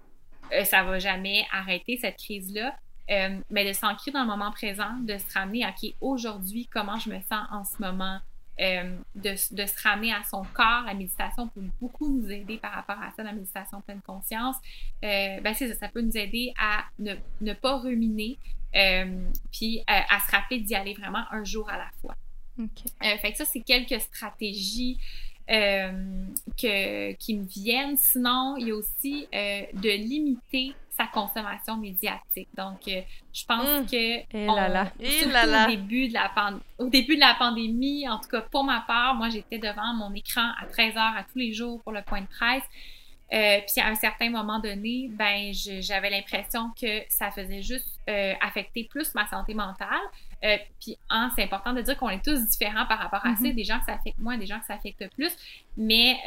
euh, ça va jamais arrêter cette crise-là. Euh, mais de s'ancrer dans le moment présent, de se ramener à OK, aujourd'hui, comment je me sens en ce moment, de, se ramener à son corps. La méditation peut beaucoup nous aider par rapport à ça, la méditation pleine conscience. Ben ça, ça peut nous aider à ne, pas ruminer, puis euh, à se rappeler d'y aller vraiment un jour à la fois. Euh, fait que ça, c'est quelques stratégies que, qui me viennent. Sinon, il y a aussi de limiter sa consommation médiatique. Donc, je pense hum. que Et eh là là. Et eh là là. Au, début de la au début de la pandémie, en tout cas pour ma part, moi, j'étais devant mon écran à 13 heures à tous les jours pour le point de presse. Euh, puis à un certain moment donné, ben j'avais l'impression que ça faisait juste euh, affecter plus ma santé mentale. Euh, puis hein, c'est important de dire qu'on est tous différents par rapport à ça. Mm-hmm. Des gens que ça affecte moins, des gens que ça affecte plus. Mais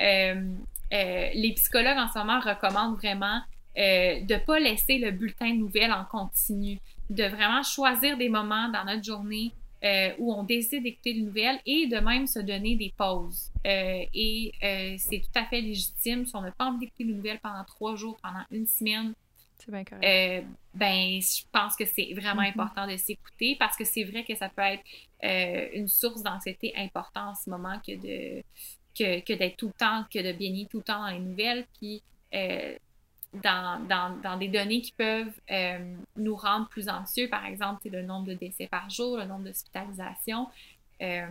les psychologues en ce moment recommandent vraiment de pas laisser le bulletin de nouvelles en continu, de vraiment choisir des moments dans notre journée euh, où on décide d'écouter les nouvelles et de même se donner des pauses. Euh, et euh, c'est tout à fait légitime. Si on n'a pas envie d'écouter les nouvelles pendant trois jours, pendant une semaine, bien ben, je pense que c'est vraiment mm-hmm. important de s'écouter parce que c'est vrai que ça peut être une source d'anxiété importante en ce moment que de que, que d'être tout le temps, que de baigner tout le temps dans les nouvelles. Puis dans, dans, dans, des données qui peuvent euh, nous rendre plus anxieux. Par exemple, le nombre de décès par jour, le nombre d'hospitalisations. Euh,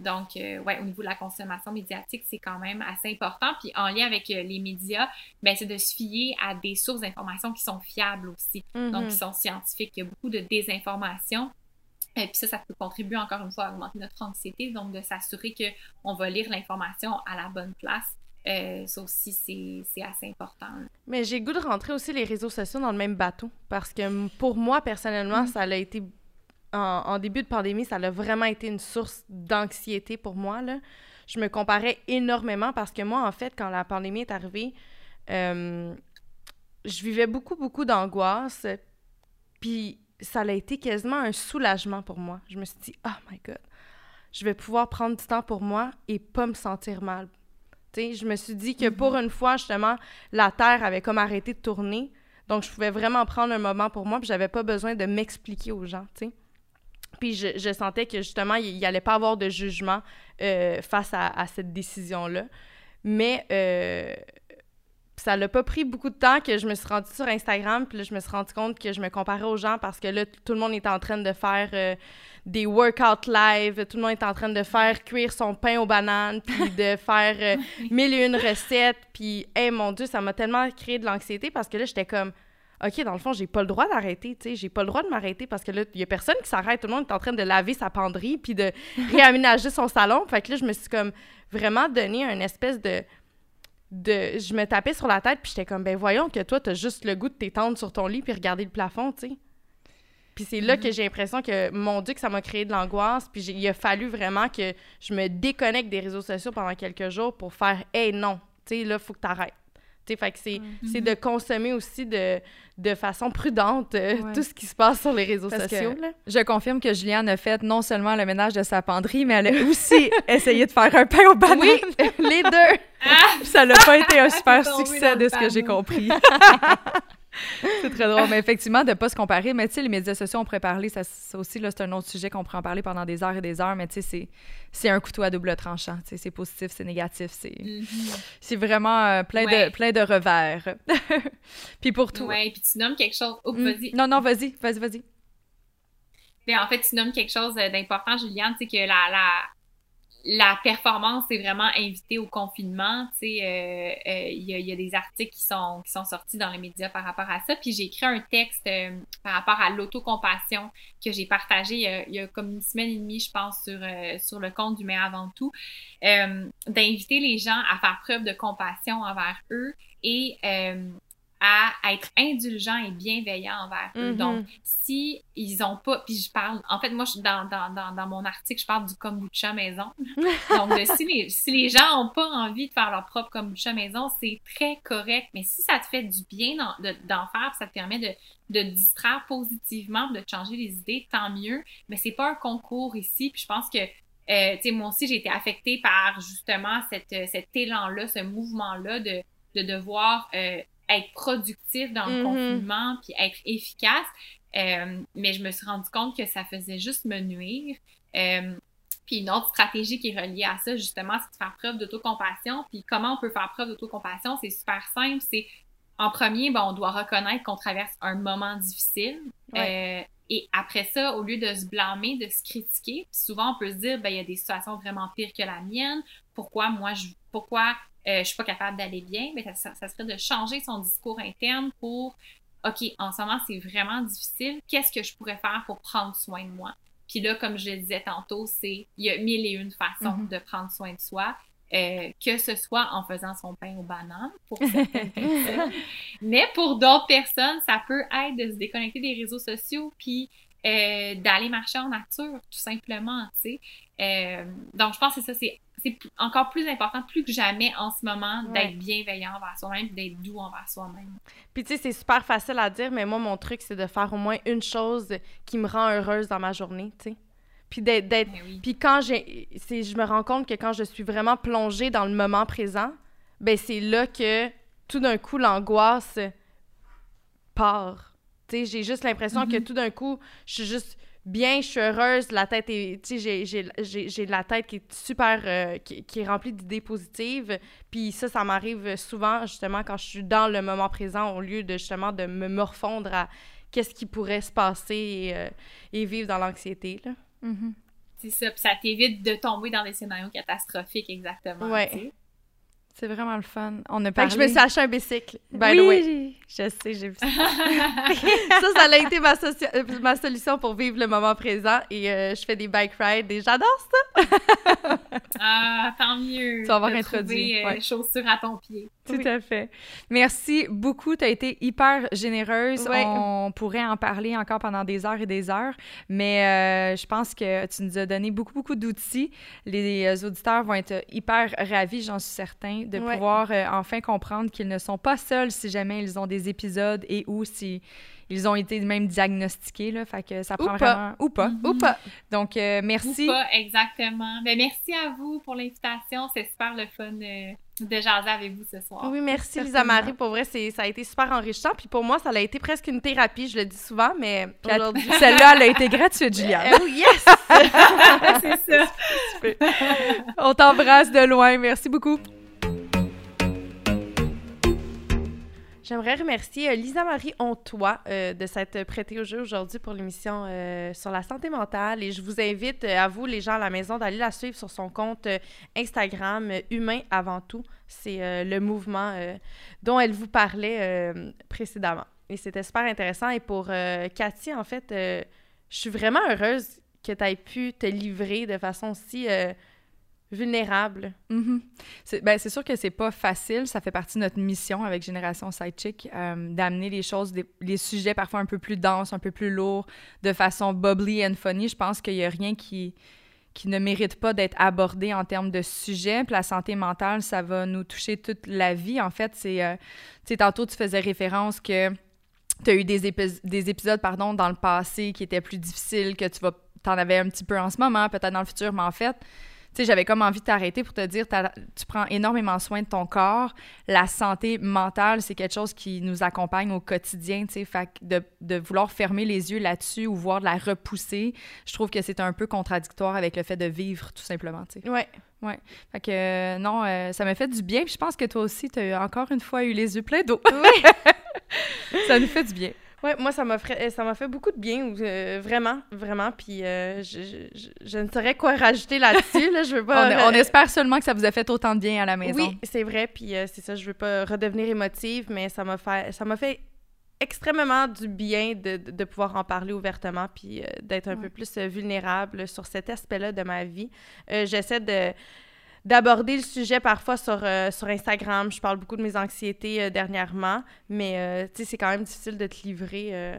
Donc, euh, ouais, au niveau de la consommation médiatique, c'est quand même assez important. Puis en lien avec euh, les médias, ben, c'est de se fier à des sources d'informations qui sont fiables aussi, donc Mhm. qui sont scientifiques. Il y a beaucoup de désinformation. Et puis ça, ça peut contribuer encore une fois à augmenter notre anxiété, donc de s'assurer qu'on va lire l'information à la bonne place. Euh, ça aussi, c'est assez important. Mais j'ai goût de rentrer aussi les réseaux sociaux dans le même bateau. Parce que pour moi, personnellement, Mm. ça a été. En, en début de pandémie, ça a vraiment été une source d'anxiété pour moi. Là. Je me comparais énormément parce que moi, en fait, quand la pandémie est arrivée, euh, je vivais beaucoup, beaucoup d'angoisse. Puis ça a été quasiment un soulagement pour moi. Je me suis dit, oh my God, je vais pouvoir prendre du temps pour moi et pas me sentir mal. Je me suis dit que pour une fois, justement, la Terre avait comme arrêté de tourner. Donc, je pouvais vraiment prendre un moment pour moi, puis j'avais pas besoin de m'expliquer aux gens. Puis je, je sentais que, justement, il n'y allait pas avoir de jugement euh, face à, à cette décision-là. Mais euh, ça l'a pas pris beaucoup de temps que je me suis rendue sur Instagram, puis là, je me suis rendu compte que je me comparais aux gens parce que là, tout le monde était en train de faire euh, des workouts live, tout le monde était en train de faire cuire son pain aux bananes, puis *laughs* de faire euh, mille et une recettes, puis, hey, mon Dieu, ça m'a tellement créé de l'anxiété parce que là, j'étais comme, OK, dans le fond, j'ai pas le droit d'arrêter, tu sais, j'ai pas le droit de m'arrêter parce que là, il y a personne qui s'arrête, tout le monde est en train de laver sa penderie, puis de *laughs* réaménager son salon. Fait que là, je me suis comme vraiment donné un espèce de de je me tapais sur la tête puis j'étais comme ben voyons que toi t'as juste le goût de t'étendre sur ton lit puis regarder le plafond tu sais. Puis c'est là que j'ai l'impression que mon dieu que ça m'a créé de l'angoisse puis il a fallu vraiment que je me déconnecte des réseaux sociaux pendant quelques jours pour faire hey non tu sais là faut que t'arrêtes fait que c'est c'est de consommer aussi de, de façon prudente euh, Ouais. tout ce qui se passe sur les réseaux Parce sociaux là. Je confirme que Juliane a fait non seulement le ménage de sa penderie, mais elle a aussi *laughs* essayé de faire un pain au bananes. oui les deux ça n'a pas été un *laughs* super succès de ce que j'ai compris. *laughs* *laughs* c'est très drôle. Mais effectivement, de ne pas se comparer. Mais tu sais, les médias sociaux, on pourrait parler, ça, ça aussi, là, c'est un autre sujet qu'on pourrait en parler pendant des heures et des heures. Mais tu sais, c'est- un couteau à double tranchant. Tu sais, c'est positif, c'est négatif. C'est Mhm. c'est vraiment euh, plein, Ouais. de, plein de revers. *laughs* Puis pour toi. Ouais, puis tu nommes quelque chose. Oups, Hmm. vas-y. Non, non, vas-y, vas-y, vas-y. Mais en fait, tu nommes quelque chose d'important, Juliane, c'est que la, la, la performance est vraiment invitée au confinement. Tu sais, euh, euh, il y, a, il y a des articles qui sont, qui sont sortis dans les médias par rapport à ça. Puis j'ai écrit un texte euh, par rapport à l'autocompassion que j'ai partagé il y, a, il y a comme une semaine et demie, je pense, sur, euh, sur le compte du Mais avant tout, euh, d'inviter les gens à faire preuve de compassion envers eux et euh, à être indulgents et bienveillants envers eux. Mhm. Donc, si ils ont pas, puis je parle, en fait, moi, je, dans, dans, dans, dans mon article, je parle du kombucha maison. *laughs* Donc, de, si, les, si les gens ont pas envie de faire leur propre kombucha maison, c'est très correct. Mais si ça te fait du bien d'en de- d'en faire, ça te permet de, de te distraire positivement, de te changer les idées, tant mieux. Mais c'est pas un concours ici. Puis je pense que euh, tu sais, moi aussi, j'ai été affectée par justement cette, euh, cet élan-là, ce mouvement-là de, de devoir euh, être productif dans le Mhm. confinement puis être efficace. Euh, mais je me suis rendu compte que ça faisait juste me nuire. Euh, puis une autre stratégie qui est reliée à ça, justement, c'est de faire preuve d'autocompassion. Puis comment on peut faire preuve d'autocompassion? C'est super simple. C'est en premier, ben, on doit reconnaître qu'on traverse un moment difficile. Euh, et après ça, au lieu de se blâmer, de se critiquer, souvent on peut se dire, ben, il y a des situations vraiment pires que la mienne. Pourquoi moi, je, pourquoi euh, je suis pas capable d'aller bien? Ben, ça, ça serait de changer son discours interne pour, OK, en ce moment, c'est vraiment difficile. Qu'est-ce que je pourrais faire pour prendre soin de moi? Puis là, comme je le disais tantôt, c'est, il y a mille et une façons Mhm. de prendre soin de soi. Euh, que ce soit en faisant son pain aux bananes pour certaines *laughs* personnes, mais pour d'autres personnes, ça peut être de se déconnecter des réseaux sociaux puis euh, d'aller marcher en nature, tout simplement, tu sais. Euh, donc, je pense que ça, c'est c'est encore plus important, plus que jamais en ce moment, Ouais. d'être bienveillant envers soi-même, d'être doux envers soi-même. Puis tu sais, c'est super facile à dire, mais moi, mon truc, c'est de faire au moins une chose qui me rend heureuse dans ma journée, tu sais. Puis d'être... oui. Puis quand j'ai... Je me rends compte que quand je suis vraiment plongée dans le moment présent, ben c'est là que tout d'un coup, l'angoisse part. Tu sais, j'ai juste l'impression que tout d'un coup, je suis juste bien, je suis heureuse, la tête est... Tu sais, j'ai- la tête qui est super... euh, qui, qui est remplie d'idées positives. Puis ça, ça m'arrive souvent, justement, quand je suis dans le moment présent, au lieu de, justement, de me morfondre à qu'est-ce qui pourrait se passer et, euh, et vivre dans l'anxiété, là. Mhm. C'est ça, puis ça t'évite de tomber dans des scénarios catastrophiques, exactement. Ouais. C'est vraiment le fun. On a Fait parlé... que je me suis acheté un bicycle, by oui, the way. je sais, j'ai vu ça. *laughs* ça, ça a été ma, euh, ma solution pour vivre le moment présent et euh, je fais des bike rides et j'adore ça. *laughs* Ah, tant mieux. Tu vas avoir de introduit, trouver, euh, ouais. chaussures à ton pied. Tout Oui. à fait. Merci beaucoup. Tu as été hyper généreuse. Ouais. On pourrait en parler encore pendant des heures et des heures, mais euh, je pense que tu nous as donné beaucoup, beaucoup d'outils. Les auditeurs vont être hyper ravis, j'en suis de Ouais. pouvoir euh, enfin comprendre qu'ils ne sont pas seuls si jamais ils ont des épisodes et ou si ils ont été même diagnostiqués. Là, fait que ça Ou prend pas. vraiment... Ou pas. Ou pas. Donc, euh, Ou merci. pas, exactement. Ben, merci à vous pour l'invitation. C'est super le fun euh, de jaser avec vous ce soir. Oui, merci Lisa. Marie. Pour vrai, c'est- ça a été super enrichissant. Puis pour moi, ça a été presque une thérapie. Je le dis souvent, mais aujourd'hui. *laughs* Celle-là, elle a été gratuite, Juliane. Oui, yes! *laughs* c'est ça. *laughs* On t'embrasse de loin. Merci beaucoup. J'aimerais remercier euh, Lisa Marie Hontois euh, de s'être prêtée au jeu aujourd'hui pour l'émission euh, sur la santé mentale. Et je vous invite, à vous, les gens à la maison, d'aller la suivre sur son compte Instagram, Humain avant tout. C'est le mouvement dont elle vous parlait précédemment. Et c'était super intéressant. Et pour Cathy, en fait, je suis vraiment heureuse que tu aies pu te livrer de façon si vulnérable. Mhm. C'est sûr que c'est pas facile. Ça fait partie de notre mission avec Génération Sidechick euh, d'amener les choses, les sujets parfois un peu plus denses, un peu plus lourds, de façon bubbly and funny. Je pense qu'il y a rien qui qui ne mérite pas d'être abordé en termes de sujet. Puis la santé mentale, ça va nous toucher toute la vie. En fait, c'est... euh, tu sais, tantôt, tu faisais référence que tu as eu des, des épisodes pardon, dans le passé qui étaient plus difficiles, que tu vas t'en avais un petit peu en ce moment, peut-être dans le futur, mais en fait, sais, j'avais comme envie de t'arrêter pour te dire, tu prends énormément soin de ton corps. La santé mentale, c'est quelque chose qui nous accompagne au quotidien, tu sais. Fait que de, de vouloir fermer les yeux là-dessus ou voir de la repousser, je trouve que c'est un peu contradictoire avec le fait de vivre, tout simplement, tu sais. Ouais. Fait que, euh, non, euh, ça m'a fait du bien. Puis je pense que toi aussi, tu as encore une fois eu les yeux pleins d'eau. Oui. *laughs* ça nous fait du bien. Ouais, moi, ça m'a fait, ça m'a fait beaucoup de bien, euh, vraiment, vraiment. Puis euh, je, je- je- ne saurais quoi rajouter là-dessus. Là, je veux *laughs* On, pas. on espère seulement que ça vous a fait autant de bien à la maison. Oui, c'est vrai. Puis euh, c'est ça, je veux pas redevenir émotive, mais ça m'a fait, ça m'a fait extrêmement du bien de, de- pouvoir en parler ouvertement, puis euh, d'être un Ouais. peu plus euh, vulnérable sur cet aspect-là de ma vie. Euh, J'essaie de d'aborder le sujet parfois sur, euh, sur Instagram. Je parle beaucoup de mes anxiétés euh, dernièrement, mais euh, tu sais, c'est quand même difficile de te livrer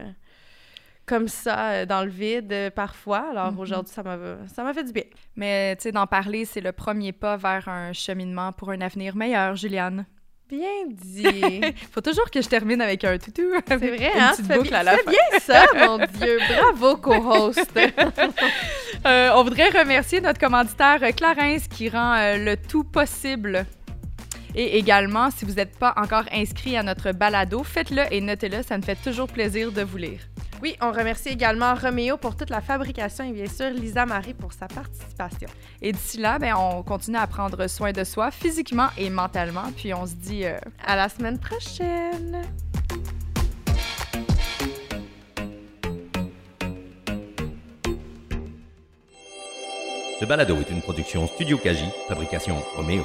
comme ça dans le vide parfois. Alors Mhm. aujourd'hui, ça m'a ça m'a fait du bien. Mais tu sais, d'en parler, c'est le premier pas vers un cheminement pour un avenir meilleur, Juliane. Bien dit. *laughs* Faut toujours que je termine avec un toutou. C'est vrai, Une hein? petite boucle bien, à la fais bien ça, mon Dieu. Bravo, co-host. *laughs* Euh, on voudrait remercier notre commanditaire euh, Clarence qui rend euh, le tout possible. Et également, si vous n'êtes pas encore inscrit à notre balado, faites-le et notez-le, ça me fait toujours plaisir de vous lire. Oui, on remercie également Roméo pour toute la fabrication et bien sûr Lisa Marie pour sa participation. Et d'ici là, ben, on continue à prendre soin de soi physiquement et mentalement, puis on se dit euh, À la semaine prochaine. Ce balado est une production Studio Kaji, fabrication Roméo.